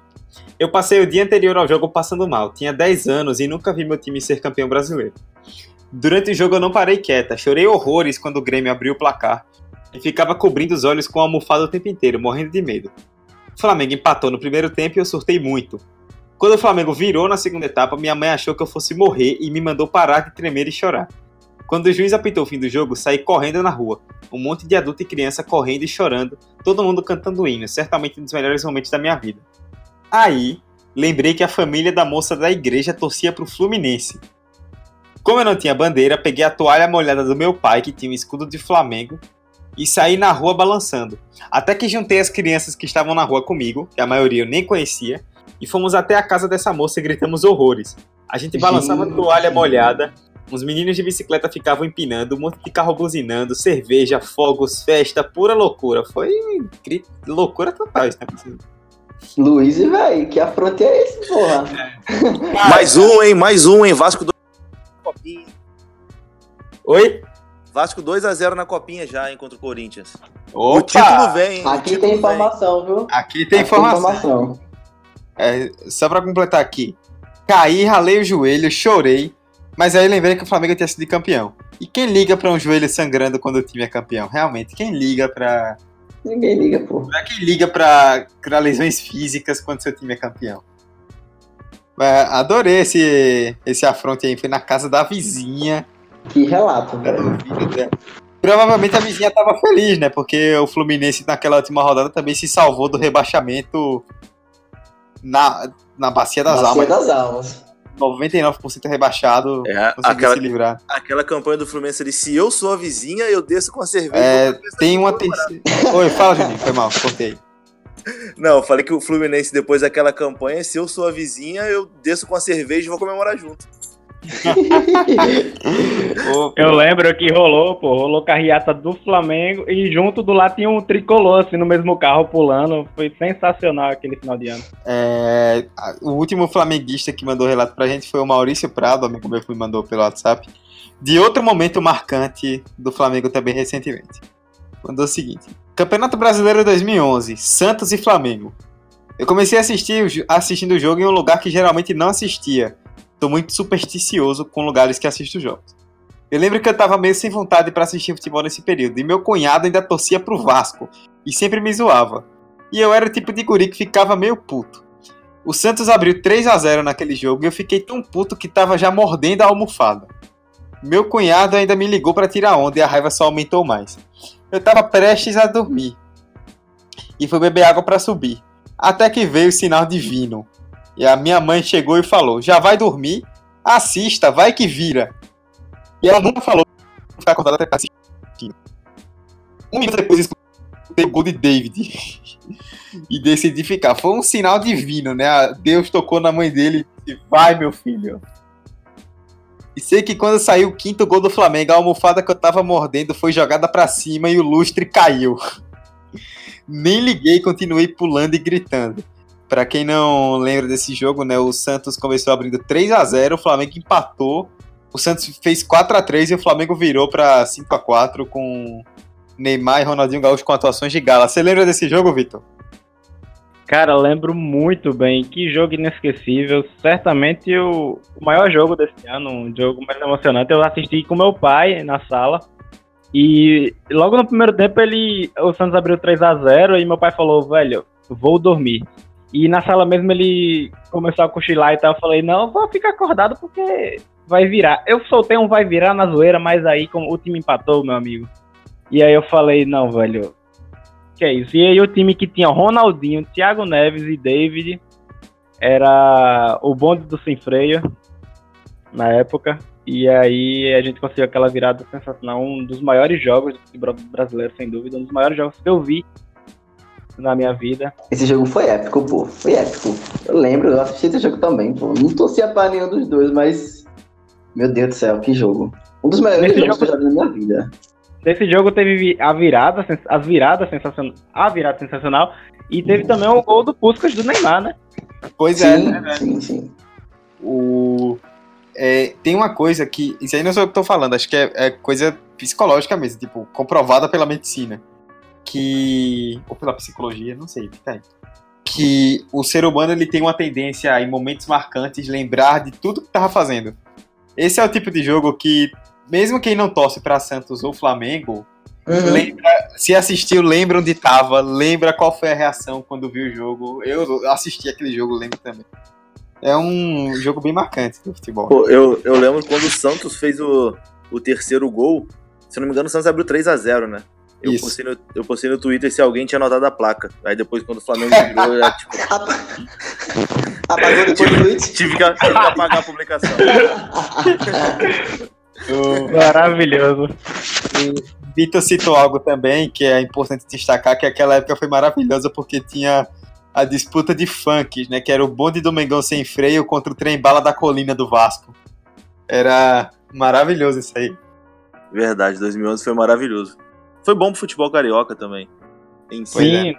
Eu passei o dia anterior ao jogo passando mal, tinha 10 anos e nunca vi meu time ser campeão brasileiro. Durante o jogo eu não parei quieta, chorei horrores quando o Grêmio abriu o placar e ficava cobrindo os olhos com a almofada o tempo inteiro, morrendo de medo. O Flamengo empatou no primeiro tempo e eu surtei muito. Quando o Flamengo virou na segunda etapa, minha mãe achou que eu fosse morrer e me mandou parar de tremer e chorar. Quando o juiz apitou o fim do jogo, saí correndo na rua. Um monte de adulto e criança correndo e chorando, todo mundo cantando hino, certamente um dos melhores momentos da minha vida. Aí, lembrei que a família da moça da igreja torcia pro Fluminense. Como eu não tinha bandeira, peguei a toalha molhada do meu pai, que tinha um escudo de Flamengo, e saí na rua balançando. Até que juntei as crianças que estavam na rua comigo, que a maioria eu nem conhecia, e fomos até a casa dessa moça e gritamos horrores. A gente balançava a Gente. toalha molhada, os meninos de bicicleta ficavam empinando, um monte de carro buzinando, cerveja, fogos, festa, pura loucura. Foi gri- loucura total isso, né? Luiz, velho, que afronte é esse, porra? Mais um, hein? Mais um, hein? Vasco do. Copinha. Oi? Vasco 2x0 na copinha já, hein, contra o Corinthians. Opa! O título vem, hein? Aqui título tem vem. informação, viu? Aqui tem Aqui informação. É, só pra completar aqui. Caí, ralei o joelho, chorei, mas aí lembrei que o Flamengo tinha sido campeão. E quem liga pra um joelho sangrando quando o time é campeão? Realmente, quem liga pra. Ninguém liga, pô. Pra quem liga pra, pra lesões físicas quando seu time é campeão? É, adorei esse, esse afronte aí. Foi na casa da vizinha. Que relato, velho. dela. Provavelmente a vizinha tava feliz, né? Porque o Fluminense naquela última rodada também se salvou do rebaixamento na, na Bacia das Bacia Almas. das almas. 99% rebaixado, É, conseguiu aquela, se livrar. aquela campanha do Fluminense ali, se eu sou a vizinha, eu desço com a cerveja. É, tem uma terceira. Oi, fala, Juninho, foi mal, cortei. Não, eu falei que o Fluminense, depois daquela campanha, se eu sou a vizinha, eu desço com a cerveja e vou comemorar junto. Eu lembro que rolou, pô, rolou carreata do Flamengo e junto do lado tinha um tricolor, assim, no mesmo carro pulando. Foi sensacional aquele final de ano. É, o último flamenguista que mandou relato pra gente foi o Maurício Prado, amigo meu que me mandou pelo WhatsApp, de outro momento marcante do Flamengo também recentemente. Mandou o seguinte: Campeonato Brasileiro 2011, Santos e Flamengo. Eu comecei a assistir assistindo o jogo em um lugar que geralmente não assistia. Tô muito supersticioso com lugares que assisto jogos. Eu lembro que eu tava meio sem vontade pra assistir futebol nesse período, e meu cunhado ainda torcia pro Vasco, e sempre me zoava. E eu era o tipo de guri que ficava meio puto. O Santos abriu 3 a 0 naquele jogo e eu fiquei tão puto que tava já mordendo a almofada. Meu cunhado ainda me ligou pra tirar onda e a raiva só aumentou mais. Eu tava prestes a dormir. E fui beber água pra subir. Até que veio o sinal divino. E a minha mãe chegou e falou: Já vai dormir? Assista, vai que vira. E ela nunca falou ficar acordada até assistindo. Um minuto depois escutei o gol de David. e decidi ficar. Foi um sinal divino, né? Deus tocou na mãe dele e disse, vai, meu filho. E sei que quando saiu o quinto gol do Flamengo, a almofada que eu tava mordendo foi jogada pra cima e o lustre caiu. Nem liguei, continuei pulando e gritando. Pra quem não lembra desse jogo, né? O Santos começou abrindo 3 a 0 o Flamengo empatou. O Santos fez 4 a 3 e o Flamengo virou pra 5 a 4 com Neymar e Ronaldinho Gaúcho com atuações de gala. Você lembra desse jogo, Vitor? Cara, lembro muito bem. Que jogo inesquecível. Certamente o, o maior jogo desse ano, um jogo mais emocionante. Eu assisti com meu pai na sala. E logo no primeiro tempo ele. O Santos abriu 3 a 0 e meu pai falou, velho, vou dormir. E na sala mesmo ele começou a cochilar e tal. Eu falei, não, vou ficar acordado porque vai virar. Eu soltei um vai virar na zoeira, mas aí como o time empatou, meu amigo. E aí eu falei, não, velho, que é isso. E aí o time que tinha Ronaldinho, Thiago Neves e David era o bonde do sem freio na época. E aí a gente conseguiu aquela virada sensacional, um dos maiores jogos do brasileiro, sem dúvida, um dos maiores jogos que eu vi na minha vida. Esse jogo foi épico, pô. Foi épico. Eu lembro, eu assisti esse jogo também, pô. Não torcia pra nenhum dos dois, mas. Meu Deus do céu, que jogo. Um dos melhores Nesse jogos jogo- que eu já vi na minha vida. Nesse jogo teve a virada, as viradas sensacional, a virada sensacional e teve também o gol do Puskas do Neymar, né? Pois é, Sim, né? sim, sim. O, é, tem uma coisa que. Isso aí não sou eu que tô falando, acho que é, é coisa psicológica mesmo, tipo, comprovada pela medicina. Que. Ou pela psicologia, não sei, fica aí. Que o ser humano ele tem uma tendência a, em momentos marcantes, lembrar de tudo que tava fazendo. Esse é o tipo de jogo que, mesmo quem não torce pra Santos ou Flamengo, Uhum. lembra, se assistiu, lembra onde tava, lembra qual foi a reação quando viu o jogo. Eu assisti aquele jogo, lembro também. É um jogo bem marcante do futebol. Pô, eu, eu lembro quando o Santos fez o, o terceiro gol. Se eu não me engano, o Santos abriu 3 a 0 né? Eu Isso. postei, no, eu postei no Twitter se alguém tinha anotado a placa. Aí depois, quando o Flamengo virou, eu, tipo, Apagou depois do tweet? tive, que, tive que apagar a publicação. Maravilhoso. Vitor citou algo também que é importante destacar, que aquela época foi maravilhosa porque tinha a disputa de funks, né? Que era o bonde do Mengão sem freio contra o trem bala da colina do Vasco. Era maravilhoso isso aí. Verdade, 2011 foi maravilhoso. Foi bom pro futebol carioca também. Em si. Sim.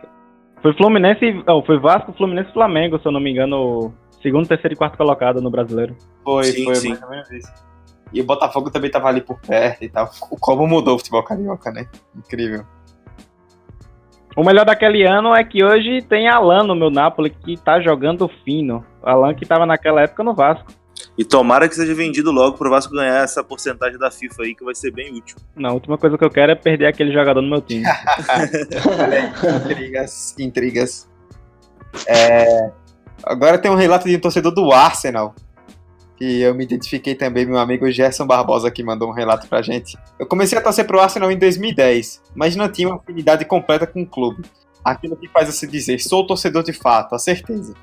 Foi Fluminense, oh, foi Vasco, Fluminense e Flamengo, se eu não me engano, segundo, terceiro e quarto colocado no brasileiro. Foi, Sim, foi sim. mais ou menos isso. E o Botafogo também tava ali por perto e tal. Como mudou o futebol carioca, né? Incrível. O melhor daquele ano é que hoje tem Alan no meu Napoli que tá jogando fino. Alan que tava naquela época no Vasco. E tomara que seja vendido logo pro Vasco ganhar essa porcentagem da FIFA aí, que vai ser bem útil. Não, a última coisa que eu quero é perder aquele jogador no meu time. intrigas, intrigas. É, Agora tem um relato de um torcedor do Arsenal. Que eu me identifiquei também, meu amigo Gerson Barbosa que mandou um relato pra gente. Eu comecei a torcer pro Arsenal em 2010, mas não tinha uma afinidade completa com o clube. Aquilo que faz você dizer, sou torcedor de fato, a certeza.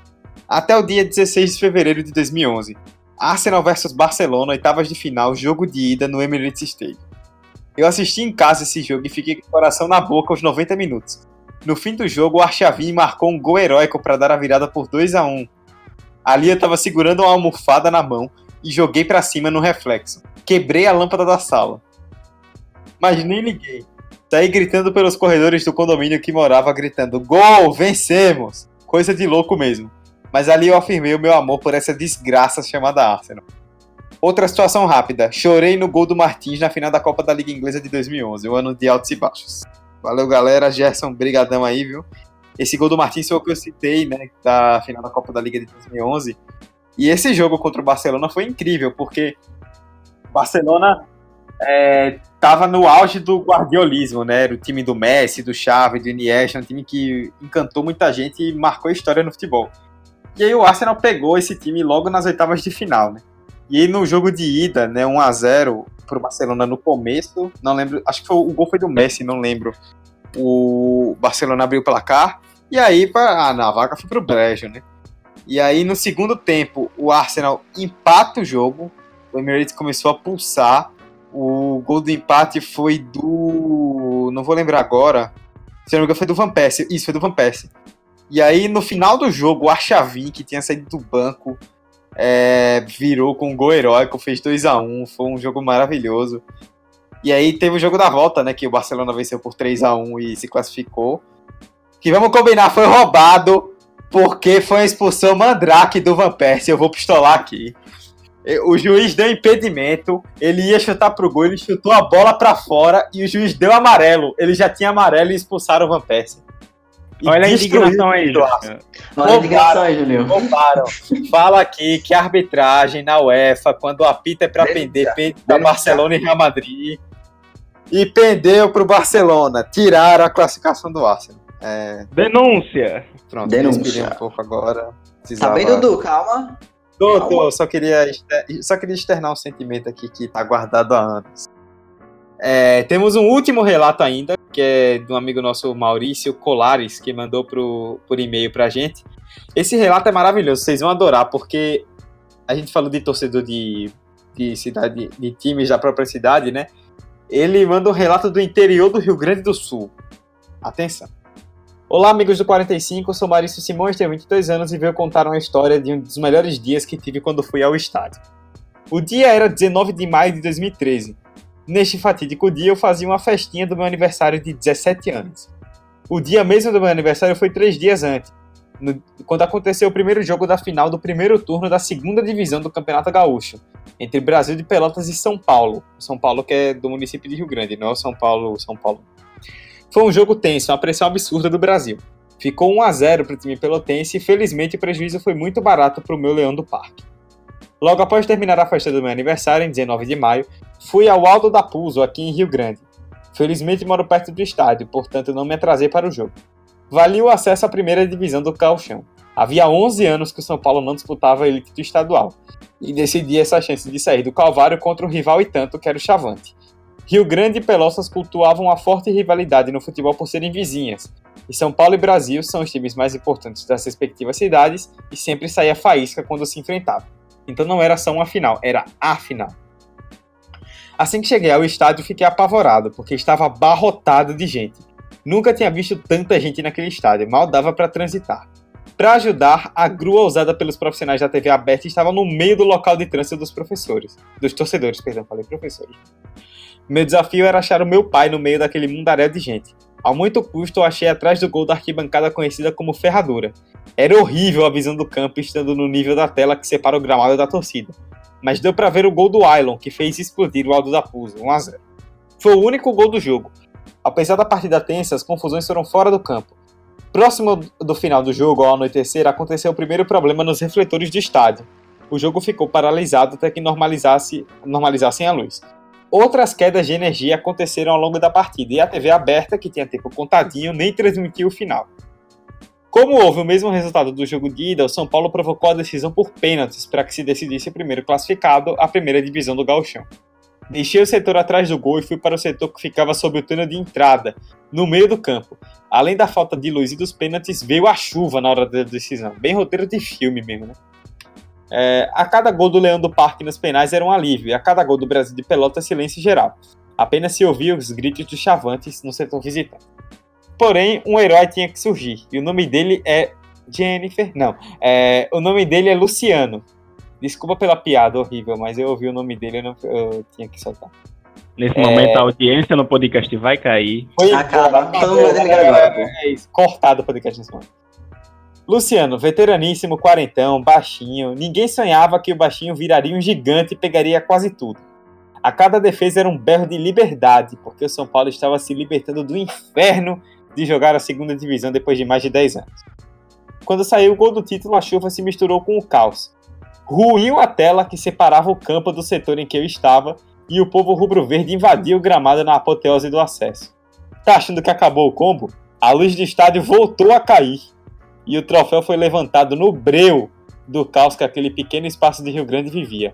Até o dia 16 de fevereiro de 2011. Arsenal versus Barcelona, oitavas de final, jogo de ida no Emirates Stadium. Eu assisti em casa esse jogo e fiquei com o coração na boca aos 90 minutos. No fim do jogo, o Archavin marcou um gol heróico para dar a virada por 2 a 1 Ali eu estava segurando uma almofada na mão e joguei para cima no reflexo. Quebrei a lâmpada da sala. Mas nem liguei. Saí gritando pelos corredores do condomínio que morava, gritando: Gol! Vencemos! Coisa de louco mesmo. Mas ali eu afirmei o meu amor por essa desgraça chamada Arsenal. Outra situação rápida. Chorei no gol do Martins na final da Copa da Liga Inglesa de 2011, o um ano de altos e baixos. Valeu, galera. Gerson, brigadão aí, viu? Esse gol do Martins foi o que eu citei, né, da final da Copa da Liga de 2011. E esse jogo contra o Barcelona foi incrível, porque o Barcelona estava é, no auge do guardiolismo, né? Era o time do Messi, do Xavi, do Iniesta, um time que encantou muita gente e marcou história no futebol. E aí o Arsenal pegou esse time logo nas oitavas de final, né? E aí no jogo de ida, né, 1 a 0 pro Barcelona no começo, não lembro, acho que foi, o gol foi do Messi, não lembro. O Barcelona abriu o placar e aí pra, ah, na vaga foi pro Brejo, né? E aí no segundo tempo, o Arsenal empata o jogo, o Emirates começou a pulsar. O gol do empate foi do, não vou lembrar agora. Se não me engano, foi do Van Persie. Isso, foi do Van Persie. E aí, no final do jogo, o Archavin, que tinha saído do banco, é, virou com um gol heróico, fez 2 a 1 foi um jogo maravilhoso. E aí teve o jogo da volta, né, que o Barcelona venceu por 3 a 1 e se classificou. Que vamos combinar, foi roubado porque foi a expulsão mandrake do Van Persie, eu vou pistolar aqui. O juiz deu impedimento, ele ia chutar pro gol, ele chutou a bola para fora e o juiz deu amarelo. Ele já tinha amarelo e expulsaram o Van Persie. Olha a indignação aí, Olha a indignação aí, Julinho. Roubaram. Fala aqui que a arbitragem na UEFA, quando apita é pra pender, pende pra Barcelona e Real Madrid. E pendeu pro Barcelona. Tiraram a classificação do Arsenal. É... Denúncia. Pronto, Denúncia. um pouco agora. Tá bem, Dudu? Calma. Tô, tô, só queria, só queria externar um sentimento aqui que tá guardado há anos. É, temos um último relato ainda, que é de um amigo nosso, Maurício Colares, que mandou pro, por e-mail pra gente. Esse relato é maravilhoso, vocês vão adorar, porque a gente falou de torcedor de, de cidade, de times da própria cidade, né? Ele manda um relato do interior do Rio Grande do Sul. Atenção. Olá, amigos do 45, sou Maurício Simões, tenho 22 anos e veio contar uma história de um dos melhores dias que tive quando fui ao estádio. O dia era 19 de maio de 2013 Neste fatídico dia, eu fazia uma festinha do meu aniversário de 17 anos. O dia mesmo do meu aniversário foi três dias antes, no, quando aconteceu o primeiro jogo da final do primeiro turno da segunda divisão do Campeonato Gaúcho, entre Brasil de Pelotas e São Paulo. São Paulo que é do município de Rio Grande, não é o São Paulo, São Paulo. Foi um jogo tenso, uma pressão absurda do Brasil. Ficou 1 a 0 para o time pelotense e felizmente o prejuízo foi muito barato para o meu Leão do Parque. Logo após terminar a festa do meu aniversário, em 19 de maio, fui ao Alto da Puso, aqui em Rio Grande. Felizmente moro perto do estádio, portanto não me atrasei para o jogo. Valia o acesso à primeira divisão do Calchão. Havia 11 anos que o São Paulo não disputava a elite estadual, e decidi essa chance de sair do Calvário contra o rival e tanto que era o Chavante. Rio Grande e Pelotas cultuavam uma forte rivalidade no futebol por serem vizinhas, e São Paulo e Brasil são os times mais importantes das respectivas cidades e sempre saía faísca quando se enfrentavam. Então não era só uma final, era a final. Assim que cheguei ao estádio, fiquei apavorado, porque estava abarrotado de gente. Nunca tinha visto tanta gente naquele estádio, mal dava para transitar. Para ajudar, a grua usada pelos profissionais da TV aberta estava no meio do local de trânsito dos professores. Dos torcedores, perdão, falei professores. Meu desafio era achar o meu pai no meio daquele mundaréu de gente. A muito custo, eu achei atrás do gol da arquibancada conhecida como Ferradura. Era horrível a visão do campo estando no nível da tela que separa o gramado da torcida. mas deu para ver o gol do Ailon, que fez explodir o Aldo da Pusa, 1x0. Foi o único gol do jogo. Apesar da partida tensa, as confusões foram fora do campo. Próximo do final do jogo, ao anoitecer, aconteceu o primeiro problema nos refletores do estádio. O jogo ficou paralisado até que normalizasse, normalizassem a luz. Outras quedas de energia aconteceram ao longo da partida e a TV aberta, que tinha tempo contadinho, nem transmitiu o final. Como houve o mesmo resultado do jogo de ida, o São Paulo provocou a decisão por pênaltis para que se decidisse o primeiro classificado à primeira divisão do Gauchão. Deixei o setor atrás do gol e fui para o setor que ficava sob o túnel de entrada, no meio do campo. Além da falta de luz e dos pênaltis, veio a chuva na hora da decisão. Bem roteiro de filme mesmo, né? É, a cada gol do Leão do Parque nos penais era um alívio, e a cada gol do Brasil de Pelota, silêncio geral. Apenas se ouvia os gritos dos chavantes no setor visitante. Porém, um herói tinha que surgir, e o nome dele é Jennifer. Não, é, o nome dele é Luciano. Desculpa pela piada horrível, mas eu ouvi o nome dele e eu, eu tinha que soltar. Nesse é... momento, a audiência no podcast vai cair. Foi Acaba. Todo mundo agora. É isso, cortado o podcast nesse momento. Luciano, veteraníssimo, quarentão, baixinho. Ninguém sonhava que o baixinho viraria um gigante e pegaria quase tudo. A cada defesa era um berro de liberdade, porque o São Paulo estava se libertando do inferno de jogar a segunda divisão depois de mais de 10 anos. Quando saiu o gol do título, a chuva se misturou com o caos. Ruiu a tela que separava o campo do setor em que eu estava e o povo rubro-verde invadiu o gramado na apoteose do acesso. Tá achando que acabou o combo? A luz do estádio voltou a cair e o troféu foi levantado no breu do caos que aquele pequeno espaço de Rio Grande vivia.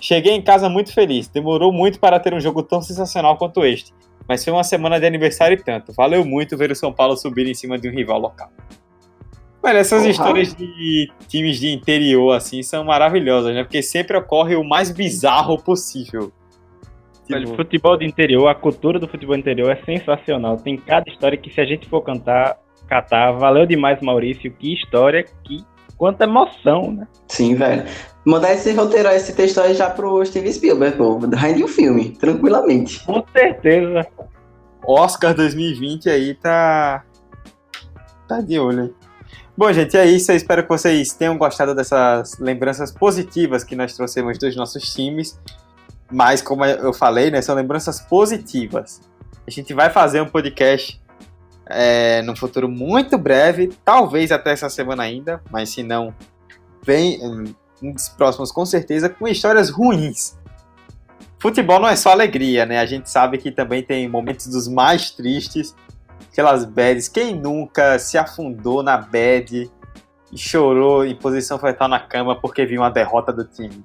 Cheguei em casa muito feliz, demorou muito para ter um jogo tão sensacional quanto este, mas foi uma semana de aniversário e tanto. Valeu muito ver o São Paulo subir em cima de um rival local. Mano, essas uhum. histórias de times de interior, assim, são maravilhosas, né? Porque sempre ocorre o mais bizarro possível. Tipo... Futebol de interior, a cultura do futebol interior é sensacional. Tem cada história que, se a gente for cantar, catar. Valeu demais, Maurício. Que história, que quanta emoção, né? Sim, velho. Mandar esse roteiro, esse texto aí já pro Steven Spielberg, pô. Rende o um filme, tranquilamente. Com certeza. Oscar 2020 aí tá. Tá de olho aí. Bom, gente, é isso. Eu espero que vocês tenham gostado dessas lembranças positivas que nós trouxemos dos nossos times. Mas, como eu falei, né, são lembranças positivas. A gente vai fazer um podcast é, no futuro muito breve, talvez até essa semana ainda, mas se não, vem um dos próximos com certeza, com histórias ruins. Futebol não é só alegria, né? A gente sabe que também tem momentos dos mais tristes, aquelas bads. Quem nunca se afundou na bad e chorou em posição fetal na cama porque viu uma derrota do time?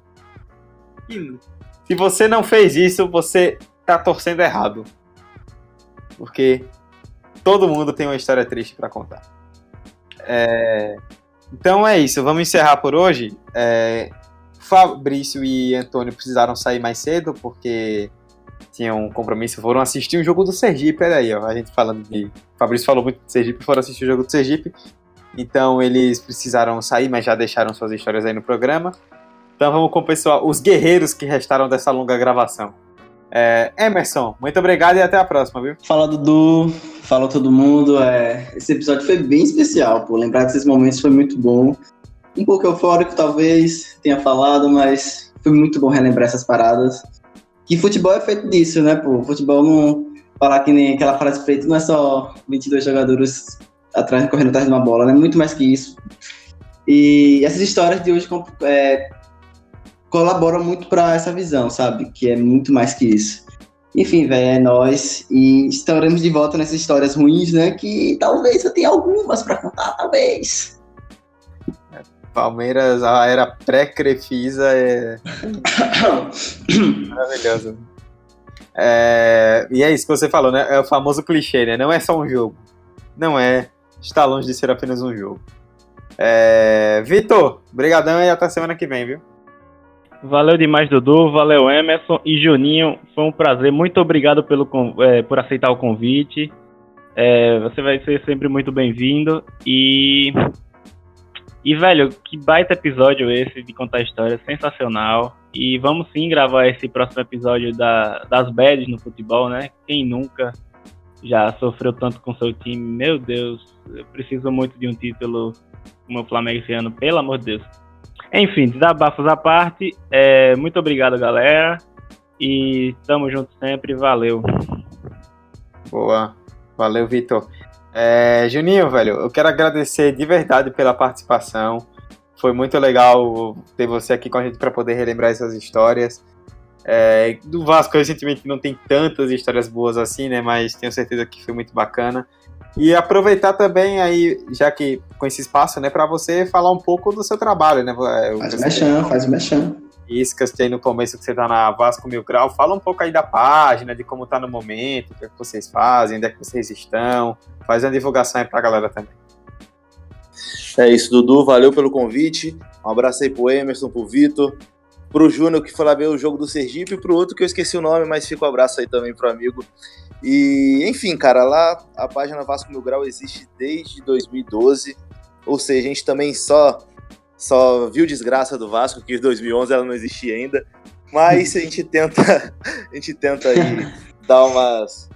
Se você não fez isso, você tá torcendo errado. Porque todo mundo tem uma história triste para contar. É... Então é isso, vamos encerrar por hoje. É... Fabrício e Antônio precisaram sair mais cedo porque tinham um compromisso, foram assistir o jogo do Sergipe, olha aí, ó, a gente falando de... Fabrício falou muito de Sergipe, foram assistir o jogo do Sergipe, então eles precisaram sair, mas já deixaram suas histórias aí no programa. Então vamos com o pessoal, os guerreiros que restaram dessa longa gravação. É, Emerson, muito obrigado e até a próxima, viu? Fala, Dudu. Fala todo mundo. É, esse episódio foi bem especial, pô. Lembrar desses momentos foi muito bom. Um pouco eufórico, talvez, tenha falado, mas foi muito bom relembrar essas paradas. Que futebol é feito disso, né, pô? Futebol não. Falar que nem aquela frase feita não é só 22 jogadores atrás, correndo atrás de uma bola, né? Muito mais que isso. E essas histórias de hoje é, colabora muito para essa visão, sabe? Que é muito mais que isso. Enfim, velho, é nós e estaremos de volta nessas histórias ruins, né? Que talvez eu tenha algumas para contar, talvez. Palmeiras, a era pré-Crefisa é maravilhosa. É... E é isso que você falou, né? É o famoso clichê, né? Não é só um jogo. Não é. Está longe de ser apenas um jogo. É... Vitor, brigadão e até semana que vem, viu? Valeu demais, Dudu. Valeu, Emerson e Juninho. Foi um prazer. Muito obrigado pelo, é, por aceitar o convite. É, você vai ser sempre muito bem-vindo. E. E, velho, que baita episódio esse de contar história. Sensacional. E vamos sim gravar esse próximo episódio da, das badges no futebol, né? Quem nunca já sofreu tanto com seu time? Meu Deus, eu preciso muito de um título como o Flamengo esse ano, pelo amor de Deus. Enfim, desabafos à parte. É, muito obrigado, galera. E tamo junto sempre. Valeu. Boa. Valeu, Vitor. É, Juninho, velho, eu quero agradecer de verdade pela participação. Foi muito legal ter você aqui com a gente para poder relembrar essas histórias. É, do Vasco, recentemente, não tem tantas histórias boas assim, né? Mas tenho certeza que foi muito bacana. E aproveitar também aí, já que com esse espaço, né, para você falar um pouco do seu trabalho, né? Faz o mexão, faz o mexão. Iscas tem no começo que você tá na Vasco Mil Grau. Fala um pouco aí da página, de como tá no momento, o que, é que vocês fazem, onde é que vocês estão. Faz uma divulgação aí pra galera também. É isso, Dudu. Valeu pelo convite. Um abraço aí pro Emerson, pro Vitor, pro Júnior que foi lá ver o jogo do Sergipe e pro outro que eu esqueci o nome, mas fica um abraço aí também pro amigo. E, enfim, cara, lá a página Vasco Mil Grau existe desde 2012. Ou seja, a gente também só só viu desgraça do Vasco, que em 2011 ela não existia ainda. Mas a gente tenta, a gente tenta aí dar umas.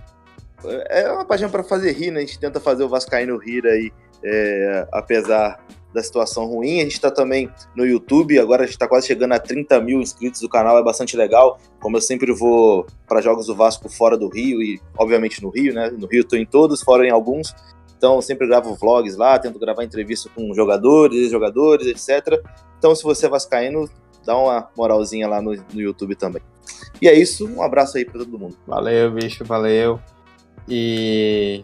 É uma página para fazer rir, né? A gente tenta fazer o Vascaíno rir aí, é, apesar da situação ruim. A gente está também no YouTube, agora a gente está quase chegando a 30 mil inscritos do canal, é bastante legal. Como eu sempre vou para jogos do Vasco fora do Rio e, obviamente, no Rio, né? No Rio estou em todos, fora em alguns. Então, sempre gravo vlogs lá, tento gravar entrevista com jogadores, jogadores, etc. Então, se você é vascaíno, dá uma moralzinha lá no, no YouTube também. E é isso, um abraço aí para todo mundo. Valeu, bicho, valeu. E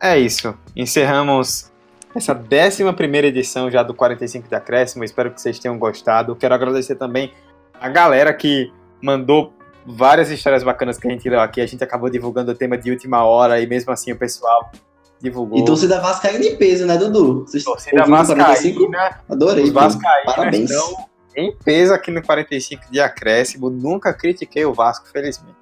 é isso. Encerramos essa 11 edição já do 45 de Acréscimo. Espero que vocês tenham gostado. Quero agradecer também a galera que mandou várias histórias bacanas que a gente leu aqui. A gente acabou divulgando o tema de última hora e mesmo assim o pessoal divulgou. E torcida vascaína em peso, né, Dudu? Vocês torcida vascaína. Adorei. Os vascaínas Parabéns. estão em peso aqui no 45 de acréscimo. Nunca critiquei o Vasco, felizmente.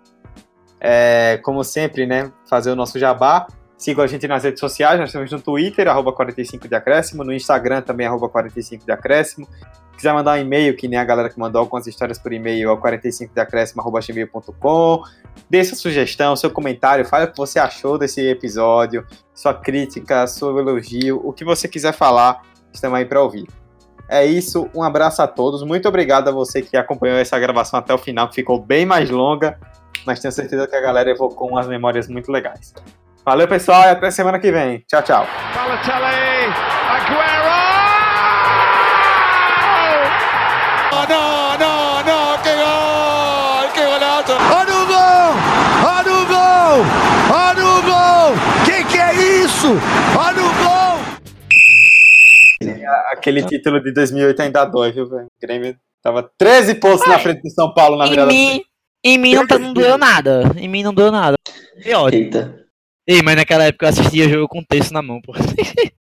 É, como sempre, né, fazer o nosso jabá. Sigam a gente nas redes sociais, nós estamos no Twitter, arroba 45 de acréscimo, no Instagram também, arroba 45 de acréscimo. Se quiser mandar um e-mail, que nem a galera que mandou algumas histórias por e-mail, é o 45 de acréscimo, arroba gmail.com. Dê sua sugestão, seu comentário, fale o que você achou desse episódio, sua crítica, seu elogio, o que você quiser falar, estamos aí para ouvir. É isso, um abraço a todos, muito obrigado a você que acompanhou essa gravação até o final, que ficou bem mais longa, mas tenho certeza que a galera evocou umas memórias muito legais. Valeu, pessoal, e até semana que vem. Tchau, tchau. Balotelli, Aguero! Oh, não, não, não, que gol! Que golaço! Olha o gol! Olha o gol! Olha o gol! Que que é isso? Olha o gol! Aquele título de 2008 ainda dói, viu, velho? O Grêmio tava 13 pontos Ai, na frente de São Paulo na virada. Em mim, em mim não, tá, não doeu nada. Em mim não doeu nada. Eita. Ei, mas naquela época eu assistia jogo com texto na mão, pô.